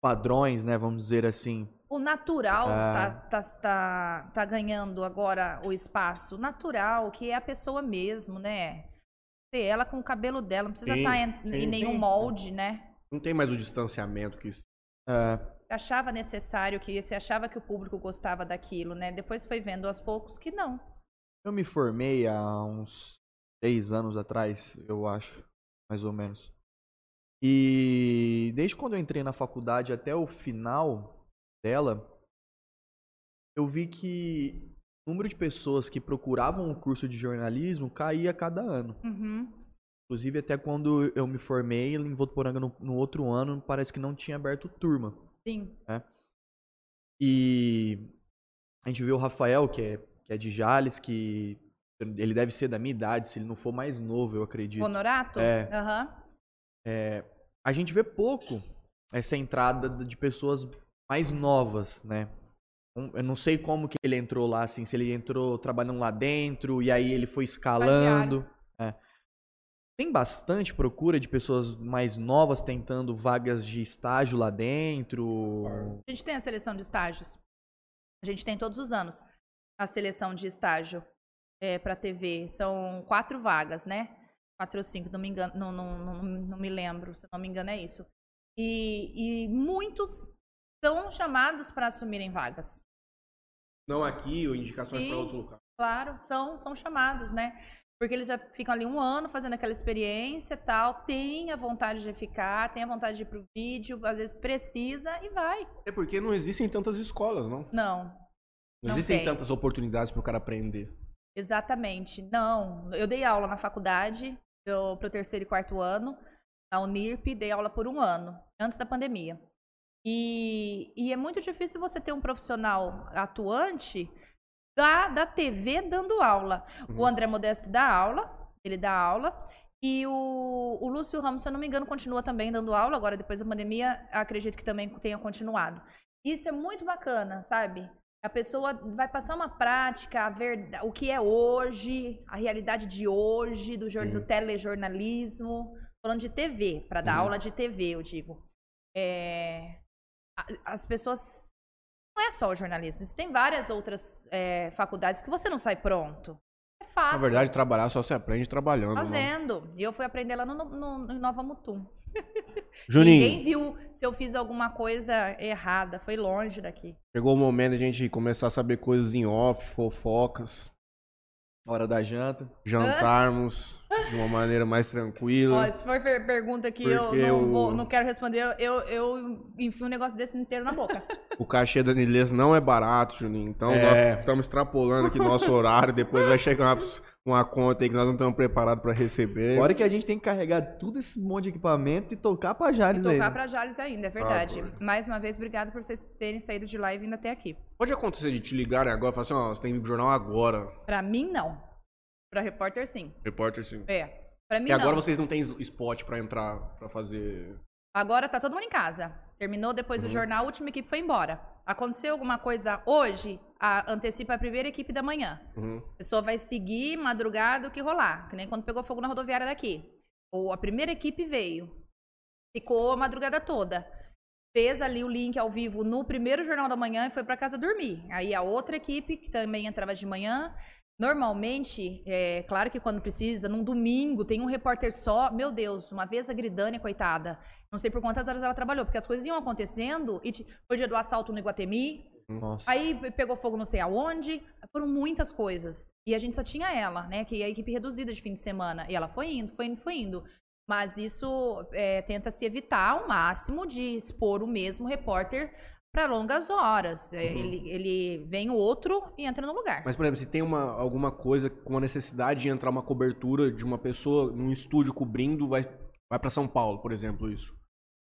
padrões, né, vamos dizer assim, O natural Ah. tá, tá, tá, tá ganhando agora o espaço. O natural, que é a pessoa mesmo, né? Ser ela com o cabelo dela, não precisa Sim, estar em, sim, em nenhum sim. molde, né? Não tem mais o distanciamento que isso. é, Você achava necessário que você achava que o público gostava daquilo, né? Depois foi vendo aos poucos que não. eu me formei há uns seis anos atrás, eu acho, mais ou menos. E desde quando eu entrei na faculdade até o final dela, eu vi que o número de pessoas que procuravam o curso de jornalismo caía a cada ano. Uhum. Inclusive, até quando eu me formei em Votuporanga no, no outro ano, parece que não tinha aberto turma. Sim. E a gente vê o Rafael, que é, que é de Jales, que ele deve ser da minha idade, se ele não for mais novo, eu acredito. Honorato? É. Aham. A gente vê pouco essa entrada de pessoas mais novas, né? Eu não sei como que ele entrou lá, assim, se ele entrou trabalhando lá dentro e aí ele foi escalando. É. Tem bastante procura de pessoas mais novas tentando vagas de estágio lá dentro. A gente tem a seleção de estágios. A gente tem todos os anos a seleção de estágio é, para TV. São quatro vagas, né? Quatro ou cinco, não me engano, não, não, não, não me lembro, se não me engano é isso. E, e muitos são chamados para assumirem vagas. Não aqui, ou indicações para outros locais. Claro, são, são chamados, né? Porque eles já ficam ali um ano fazendo aquela experiência e tal, tem a vontade de ficar, tem a vontade de ir pro vídeo, às vezes precisa e vai. É porque não existem tantas escolas, não. Não, Não, Não existem tem. tantas oportunidades para o cara aprender. Exatamente. Não, eu dei aula na faculdade, eu, pro terceiro e quarto ano, na Unirp, dei aula por um ano, antes da pandemia. E, e é muito difícil você ter um profissional atuante da, da TV dando aula. Uhum. O André Modesto dá aula, ele dá aula. E o, o Lúcio Ramos, se eu não me engano, continua também dando aula. Agora, depois da pandemia, acredito que também tenha continuado. Isso é muito bacana, sabe? A pessoa vai passar uma prática, a verdade, o que é hoje, a realidade de hoje, do, jor- do Uhum. telejornalismo. Falando de TV, para dar Uhum. aula de TV, eu digo. É, as pessoas. Não é só o jornalismo, tem várias outras é, faculdades que você não sai pronto. É fato. Na verdade, trabalhar só se aprende trabalhando. mano. Fazendo. E eu fui aprender lá no, no, no Nova Mutum. Juninho, Ninguém viu se eu fiz alguma coisa errada. Foi longe daqui. chegou o momento da gente começar a saber coisas em off, fofocas, Hora da janta. jantarmos de uma maneira mais tranquila. Ó, se for per- pergunta que eu não, o- vou- não quero responder, eu, eu enfio um negócio desse inteiro na boca. O cachê da Nileza não é barato, Juninho. Então É. nós estamos extrapolando aqui nosso horário. Depois vai chegar uma, conta aí que nós não estamos preparados para receber. Agora que a gente tem que carregar tudo esse monte de equipamento e tocar pra E Jales aí. tocar pra Jales ainda, é verdade. Ah. Mais uma vez, obrigado por vocês terem saído de lá e vindo até aqui. Pode acontecer de te ligarem agora e falar assim, ó, você tem jornal agora. Pra mim, não. Pra repórter, sim. Repórter, sim. É. Pra mim, E agora não. vocês não têm spot pra entrar, pra fazer... Agora tá todo mundo em casa. Terminou depois Uhum. do jornal, a última equipe foi embora. Aconteceu alguma coisa hoje, a- antecipa a primeira equipe da manhã. Uhum. A pessoa vai seguir madrugada o que rolar, que nem quando pegou fogo na rodoviária daqui. Ou a primeira equipe veio, ficou a madrugada toda. Fez ali o link ao vivo no primeiro jornal da manhã e foi para casa dormir. Aí a outra equipe, que também entrava de manhã, normalmente, é claro que quando precisa, num domingo, tem um repórter só. Meu Deus, uma vez a Gridânia, coitada, não sei por quantas horas ela trabalhou, porque as coisas iam acontecendo. E foi dia do assalto no Iguatemi, Nossa. Aí pegou fogo não sei aonde. Foram muitas coisas. E a gente só tinha ela, né? Que é a equipe reduzida de fim de semana. E ela foi indo, foi indo, foi indo. Mas isso é, tenta se evitar ao máximo de expor o mesmo repórter para longas horas. É, Ele, ele vem o outro e entra no lugar. Mas, por exemplo, se tem uma, alguma coisa com a necessidade de entrar uma cobertura de uma pessoa num estúdio cobrindo, vai, vai para São Paulo, por exemplo, isso.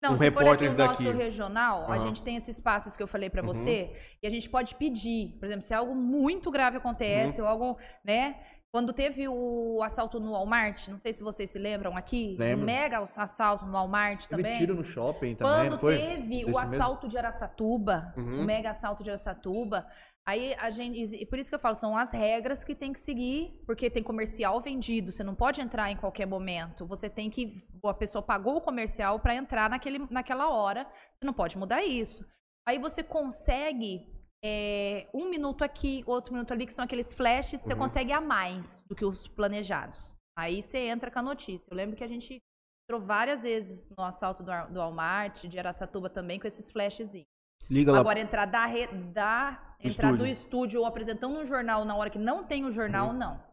Não, com se for aqui o daqui. nosso regional, a Aham. gente tem esses passos que eu falei pra Uhum. você, e a gente pode pedir, por exemplo, se algo muito grave Uhum. acontece, ou algo, né? Quando teve o assalto no Walmart, não sei se vocês se lembram aqui, Lembro. um mega assalto no Walmart Teve também. tiro no shopping também, Quando teve o mesmo? assalto de Araçatuba, Uhum. o mega assalto de Araçatuba, aí a gente, por isso que eu falo, são as regras que tem que seguir, porque tem comercial vendido, você não pode entrar em qualquer momento, você tem que, a pessoa pagou o comercial para entrar naquele, naquela hora, você não pode mudar isso. Aí você consegue é, um minuto aqui, outro minuto ali, que são aqueles flashes, você Uhum. consegue a mais do que os planejados. Aí você entra com a notícia. Eu lembro que a gente entrou várias vezes no assalto do, do Walmart, de Araçatuba também, com esses flashzinhos. Liga lá. Agora, entrar da, re- da entrar do Estúdio. estúdio ou apresentando um jornal na hora que não tem o jornal, Uhum. não.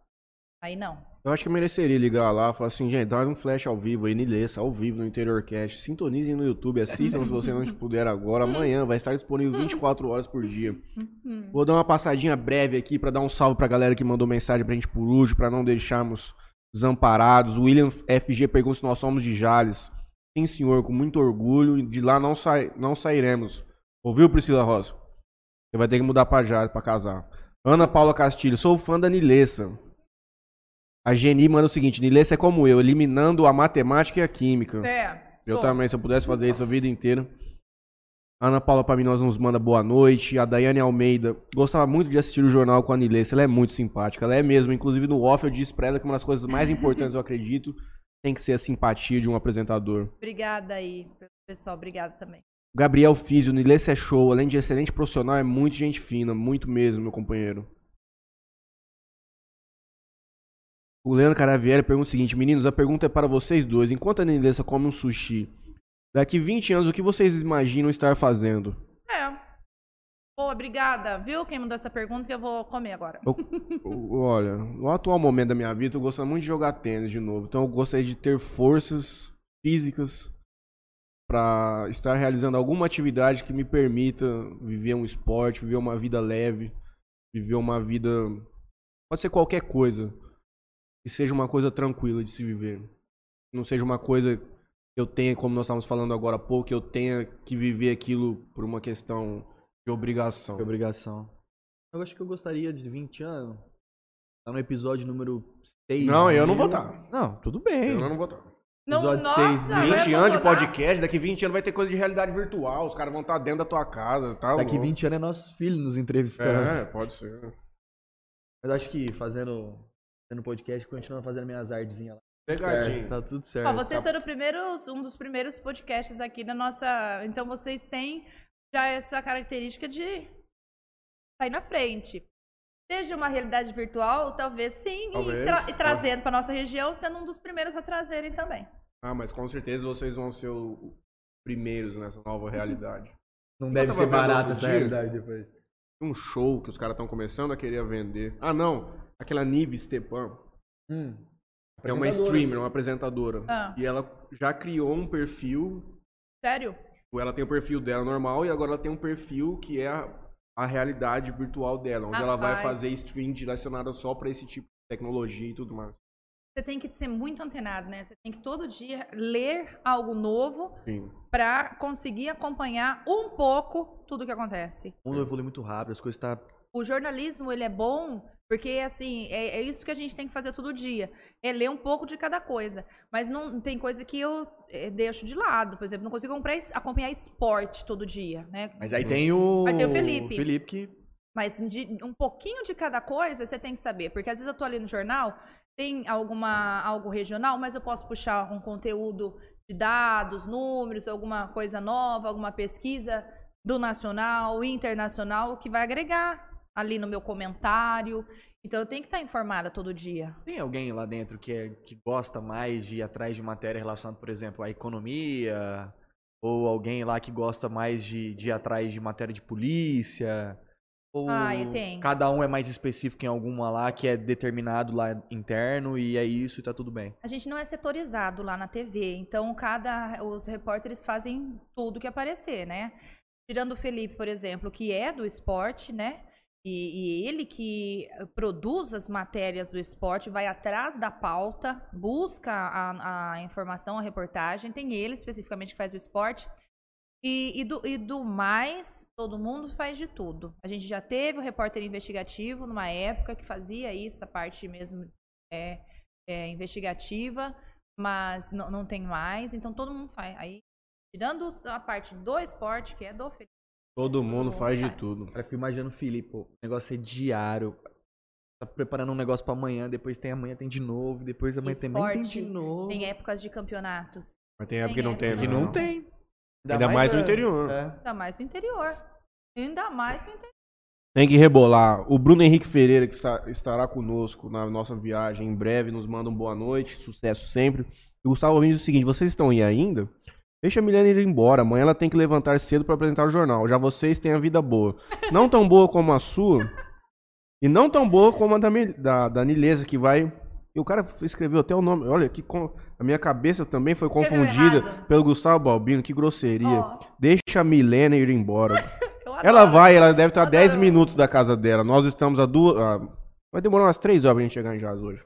Aí não. Eu acho que eu mereceria ligar lá e falar assim, gente, dá um flash ao vivo aí, Nilessa, ao vivo no Interior Cast. Sintonizem no YouTube, assistam se você não puder agora. Amanhã vai estar disponível 24 horas por dia. Uhum. Vou dar uma passadinha breve aqui pra dar um salve pra galera que mandou mensagem pra gente por último, pra não deixarmos desamparados. O William FG pergunta se nós somos de Jales. Sim, senhor, com muito orgulho. De lá não, sai, não sairemos. Ouviu, Priscila Rosa? Você vai ter que mudar pra Jales pra casar. Ana Paula Castilho, sou fã da Nilessa. A Geni manda o seguinte: Nilessa é como eu, eliminando a matemática e a química. É. Eu sou. também, se eu pudesse fazer isso a vida inteira. A Ana Paula Paminosa nos manda boa noite. A Daiane Almeida gostava muito de assistir o jornal com a Nilessa. Ela é muito simpática. Ela é mesmo. Inclusive no off eu disse pra ela que uma das coisas mais importantes, eu acredito, tem que ser a simpatia de um apresentador. Obrigada aí, pessoal. Obrigada também. Gabriel Físio, Nilessa é show. Além de excelente profissional, é muito gente fina. Muito mesmo, meu companheiro. O Leandro Caravieri pergunta o seguinte: Meninos, a pergunta é para vocês dois. Enquanto a Nilessa come um sushi, daqui 20 anos, o que vocês imaginam estar fazendo? É. Boa, obrigada. Viu quem mandou essa pergunta que eu vou comer agora? O- Olha, no atual momento da minha vida, eu gosto muito de jogar tênis de novo. Então eu gostaria de ter forças físicas para estar realizando alguma atividade que me permita viver um esporte, viver uma vida leve, viver uma vida. Pode ser qualquer coisa. Que seja uma coisa tranquila de se viver. Não seja uma coisa eu tenha, como nós estávamos falando agora há pouco, eu tenha que viver aquilo por uma questão de obrigação. Que obrigação. Eu acho que eu gostaria de 20 anos. Tá no episódio número 6. Não, eu não vou estar. Não, tudo bem. Eu não vou estar. Não, Episódio nossa, seis, vai 20 anos de podcast, daqui 20 anos vai ter coisa de realidade virtual, os caras vão estar dentro da tua casa, tá? Daqui louco. 20 anos é nossos filhos nos entrevistando. É, pode ser. Mas acho que fazendo, fazendo podcast, continuando fazendo minhas artezinhas lá. Pegadinho. Tá tudo certo. Ó, vocês foram primeiros, um dos primeiros podcasts aqui na nossa. Então vocês têm já essa característica de sair na frente. Seja uma realidade virtual, talvez sim, Talvez, e, tra- e trazendo para nossa região, sendo um dos primeiros a trazerem também. Ah, mas com certeza vocês vão ser os primeiros nessa nova realidade. Não Eu deve ser barato essa dia. realidade depois. Um show que os caras estão começando a querer vender. Ah, não. Aquela Nive Stepan. Hum. É uma streamer, uma apresentadora. Ah. E ela já criou um perfil. Sério? Ela tem o perfil dela normal e agora ela tem um perfil que é a, a realidade virtual dela, onde ela vai fazer stream direcionada só pra esse tipo de tecnologia e tudo mais. Você tem que ser muito antenado, né? Você tem que todo dia ler algo novo para conseguir acompanhar um pouco tudo que acontece. O mundo evolui muito rápido, as coisas tá. O jornalismo, ele é bom porque, assim, é, é isso que a gente tem que fazer todo dia. É ler um pouco de cada coisa. Mas não tem coisa que eu eh, deixo de lado. Por exemplo, não consigo comprar acompanhar esporte todo dia, né? Mas aí tem o. Aí tem o Felipe. Felipe que. Mas de- um pouquinho de cada coisa você tem que saber. Porque às vezes eu tô ali no jornal, tem alguma, algo regional, mas eu posso puxar um conteúdo de dados, números, alguma coisa nova, alguma pesquisa do nacional, internacional, que vai agregar ali no meu comentário. Então eu tenho que estar informada todo dia. Tem alguém lá dentro que, é, que gosta mais de ir atrás de matéria relacionada, por exemplo, à economia? Ou alguém lá que gosta mais de, de ir atrás de matéria de polícia? Ou Ah, tem. cada um é mais específico em alguma lá que é determinado lá interno e é isso e tá tudo bem? A gente não é setorizado lá na TV, então cada os repórteres fazem tudo que aparecer, né? Tirando o Felipe, por exemplo, que é do esporte, né? E, e ele que produz as matérias do esporte, vai atrás da pauta, busca a, a informação, a reportagem. Tem ele especificamente que faz o esporte. E, e do, e do mais, todo mundo faz de tudo. A gente já teve o repórter investigativo numa época que fazia isso, a parte mesmo é, é, investigativa, mas não, não tem mais, então todo mundo faz. Aí, tirando a parte do esporte, que é do. Todo mundo faz de tudo. Cara, eu fico imaginando o Felipe, pô, o negócio é diário. Tá preparando um negócio pra amanhã, depois tem amanhã, tem de novo, depois amanhã também tem Esporte, de novo. Tem épocas de campeonatos, Mas tem época que não tem, época Que não tem. Ainda mais no interior. É. ainda mais no interior. Ainda mais no interior. Tem que rebolar. O Bruno Henrique Ferreira, que está- estará conosco na nossa viagem em breve, nos manda um boa noite, sucesso sempre. E o Gustavo diz o seguinte: vocês estão aí ainda? Deixa a Milena ir embora. Amanhã ela tem que levantar cedo para apresentar o jornal. Já vocês têm a vida boa. Não tão boa como a sua. E não tão boa como a da, da, da Nileza, que vai. E o cara escreveu até o nome. Olha, que com... a minha cabeça também foi Escreveu confundida errado. pelo Gustavo Balbino. Que grosseria. Ó, Deixa a Milena ir embora. Ela vai, ela deve estar a Adoro. 10 minutos da casa dela. Nós estamos a duas. ah, vai demorar umas 3 horas pra gente chegar em Jazz hoje.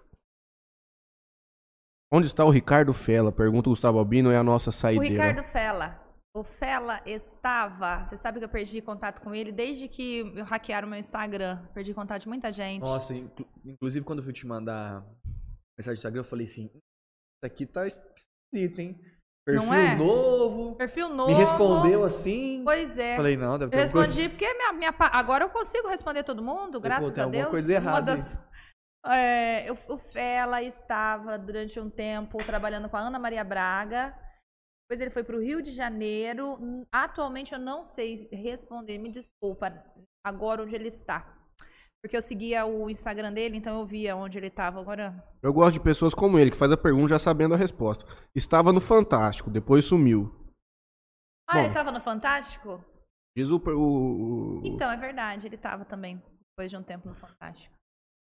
Onde está o Ricardo Fela? Pergunta o Gustavo Albino, é a nossa O saideira. Ricardo Fela. O Fela estava. Você sabe que eu perdi contato com ele desde que eu hackearam meu Instagram. Perdi contato de muita gente. Nossa, inclu- inclusive quando eu fui te mandar mensagem do Instagram, eu falei assim: Isso aqui tá esquisito, hein? Perfil Não é? novo. Perfil novo. Me respondeu assim. Pois é. Falei, não, deve ter Eu respondi porque minha, minha pa- agora eu consigo responder todo mundo, graças tem a alguma Deus. coisa Uma errada das- É, eu- o Fela estava durante um tempo trabalhando com a Ana Maria Braga. Depois ele foi para o Rio de Janeiro. Atualmente eu não sei responder, me desculpa agora onde ele está. Porque eu seguia o Instagram dele, então eu via onde ele estava. Agora. Eu gosto de pessoas como ele, que faz a pergunta já sabendo a resposta. Estava no Fantástico, depois sumiu. Ah, Bom. ele estava no Fantástico? Diz o. o- o- Então, é verdade, ele estava também, depois de um tempo no Fantástico.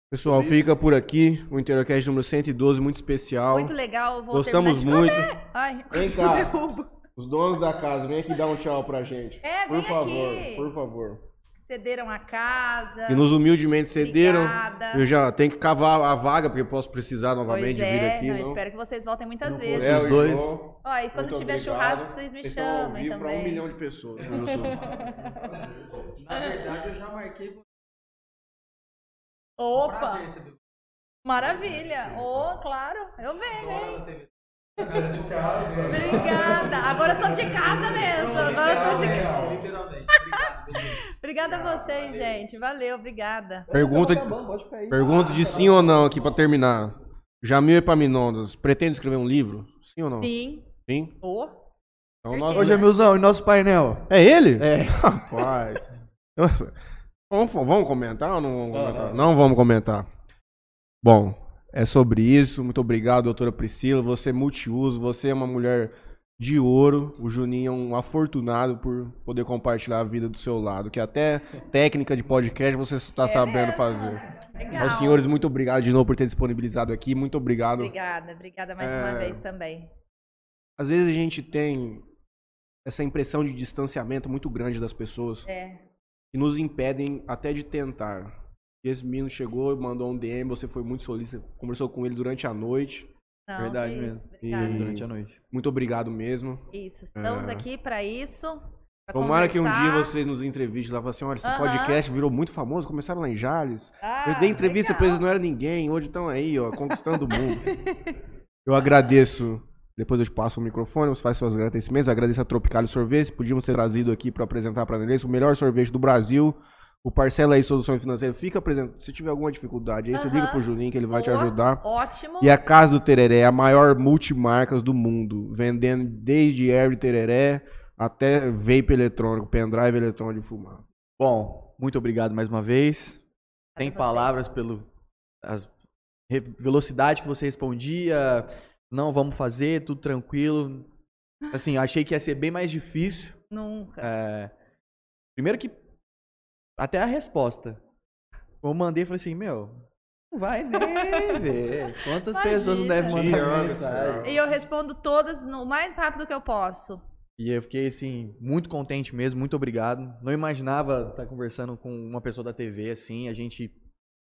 Pessoal, fica por aqui. O Interocast número 112, muito especial. Muito legal, vou Gostamos muito. comer. Ai, Vem cá. derrubo. Os donos da casa, vem aqui dar um tchau pra gente. É, Por vem favor, aqui. por favor. cederam a casa. E nos humildemente cederam. Obrigada. Eu já tenho que cavar a vaga, porque eu posso precisar novamente Pois de vir é, aqui. não, não? espero que vocês voltem muitas Não vezes. É, Os dois. João, Ó, e quando muito tiver obrigado. churrasco, vocês me chamem vivo pra um também. milhão de pessoas YouTube. Na verdade, eu já marquei Opa! Maravilha! Ô, claro, eu venho, hein? Obrigada! Agora eu sou de casa mesmo. Agora eu tô de casa. Literalmente. Obrigada a vocês, gente. Valeu, obrigada. Pergunta, pergunta de sim ou não aqui pra terminar. Jamil Epaminondas, pretende escrever um livro? Sim ou não? Sim. Sim? Ô, Então nós- Ô, Jamilzão, e nosso painel? É ele? É. Rapaz. vamos, vamos comentar ou não vamos comentar? Aham. Não vamos comentar. Bom, é sobre isso. Muito obrigado, doutora Priscila. Você é multiuso, você é uma mulher de ouro. O Juninho é um afortunado por poder compartilhar a vida do seu lado. Que até técnica de podcast você está É sabendo mesmo? fazer. legal. Aos senhores, muito obrigado de novo por ter disponibilizado aqui. Muito obrigado. Obrigada, obrigada mais É. uma vez também. Às vezes a gente tem essa impressão de distanciamento muito grande das pessoas. É. que nos impedem até de tentar. E esse menino chegou, mandou um DM, você foi muito solícito, conversou com ele durante a noite. Não, Verdade que isso, mesmo. Obrigada. E- Durante a noite. Muito obrigado mesmo. Isso, estamos É. aqui pra isso. pra Tomara que um dia conversar. vocês nos entrevistem lá, falem assim, olha, esse Aham. podcast virou muito famoso, começaram lá em Jales. Ah, eu dei entrevista legal. pra eles, não era ninguém, hoje estão aí, ó, conquistando o mundo. eu agradeço, depois eu te passo o microfone, você faz seus agradecimentos, eu agradeço a Tropicália Sorvete, podíamos ter trazido aqui pra apresentar pra eles o melhor sorvete do Brasil. O Parcela aí Solução Financeira fica presente. Se tiver alguma dificuldade aí, você liga pro Juninho que ele vai te Boa, ajudar. Ótimo. E a Casa do Tereré é a maior multimarcas do mundo, vendendo desde Air Tereré até vape eletrônico, pendrive eletrônico de fumar. Bom, muito obrigado mais uma vez. Vocês. palavras pelo as velocidade que você respondia. Não, vamos fazer, tudo tranquilo. Assim, achei que ia ser bem mais difícil. Nunca. É, Primeiro que até a resposta. Eu mandei e falei assim, meu, não vai nem ver. Quantas Imagina. pessoas não devem mandar mensagem? E eu respondo todas no mais rápido que eu posso. E eu fiquei, assim, muito contente mesmo, muito obrigado. Não imaginava estar conversando com uma pessoa da TV, assim, a gente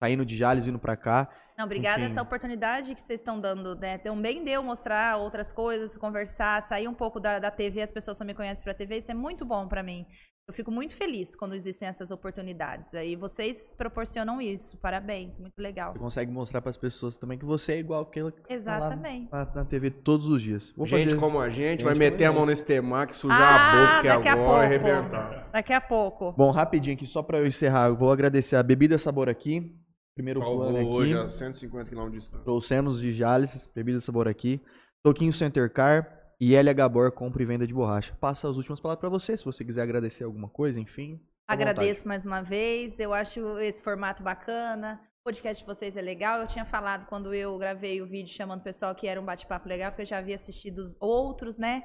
saindo de Jales, vindo pra cá. Não, obrigada Enfim. essa oportunidade que vocês estão dando, né? Também deu mostrar outras coisas, conversar, sair um pouco da, da TV, as pessoas só me conhecem pra TV, isso é muito bom pra mim. Eu fico muito feliz quando existem essas oportunidades. Aí vocês proporcionam isso. Parabéns, muito legal. Você consegue mostrar pras pessoas também que você é igual aquela que tá lá Exatamente. na, na TV todos os dias. Vou gente fazer- como a gente, Gente vai meter a mão nesse temaki, sujar Ah, a boca que daqui agora e pouco. arrebentar. Daqui a pouco. Bom, rapidinho aqui, só pra eu encerrar, eu vou agradecer a Bebida Sabor aqui. Primeiro Salvou plano aqui. hoje a 150 km de distância. Trouxemos de Jales, Bebida Sabor aqui. Toquinho Center Car e LH Gabor, compra e venda de borracha. Passa as últimas palavras pra você, se você quiser agradecer alguma coisa, enfim. Agradeço mais uma vez. Eu acho esse formato bacana. O podcast de vocês é legal. Eu tinha falado quando eu gravei o vídeo chamando o pessoal que era um bate-papo legal, porque eu já havia assistido os outros, né?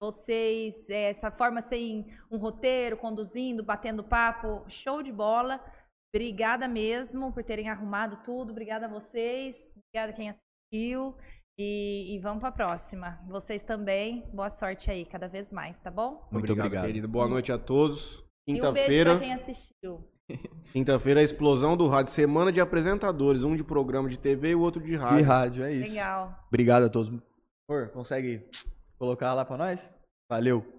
Vocês, essa forma sem um roteiro, conduzindo, batendo papo, show de bola. Obrigada mesmo por terem arrumado tudo. Obrigada a vocês. Obrigada a quem assistiu. E, e vamos pra próxima. Vocês também. Boa sorte aí, cada vez mais, tá bom? Muito obrigado. querido. Boa noite a todos. E um beijo pra Quinta-feira, quem assistiu. quinta-feira a explosão do rádio, semana de apresentadores, um de programa de TV e o outro de rádio. De rádio, é isso. Legal. Obrigado a todos. Por, consegue colocar lá pra nós? Valeu.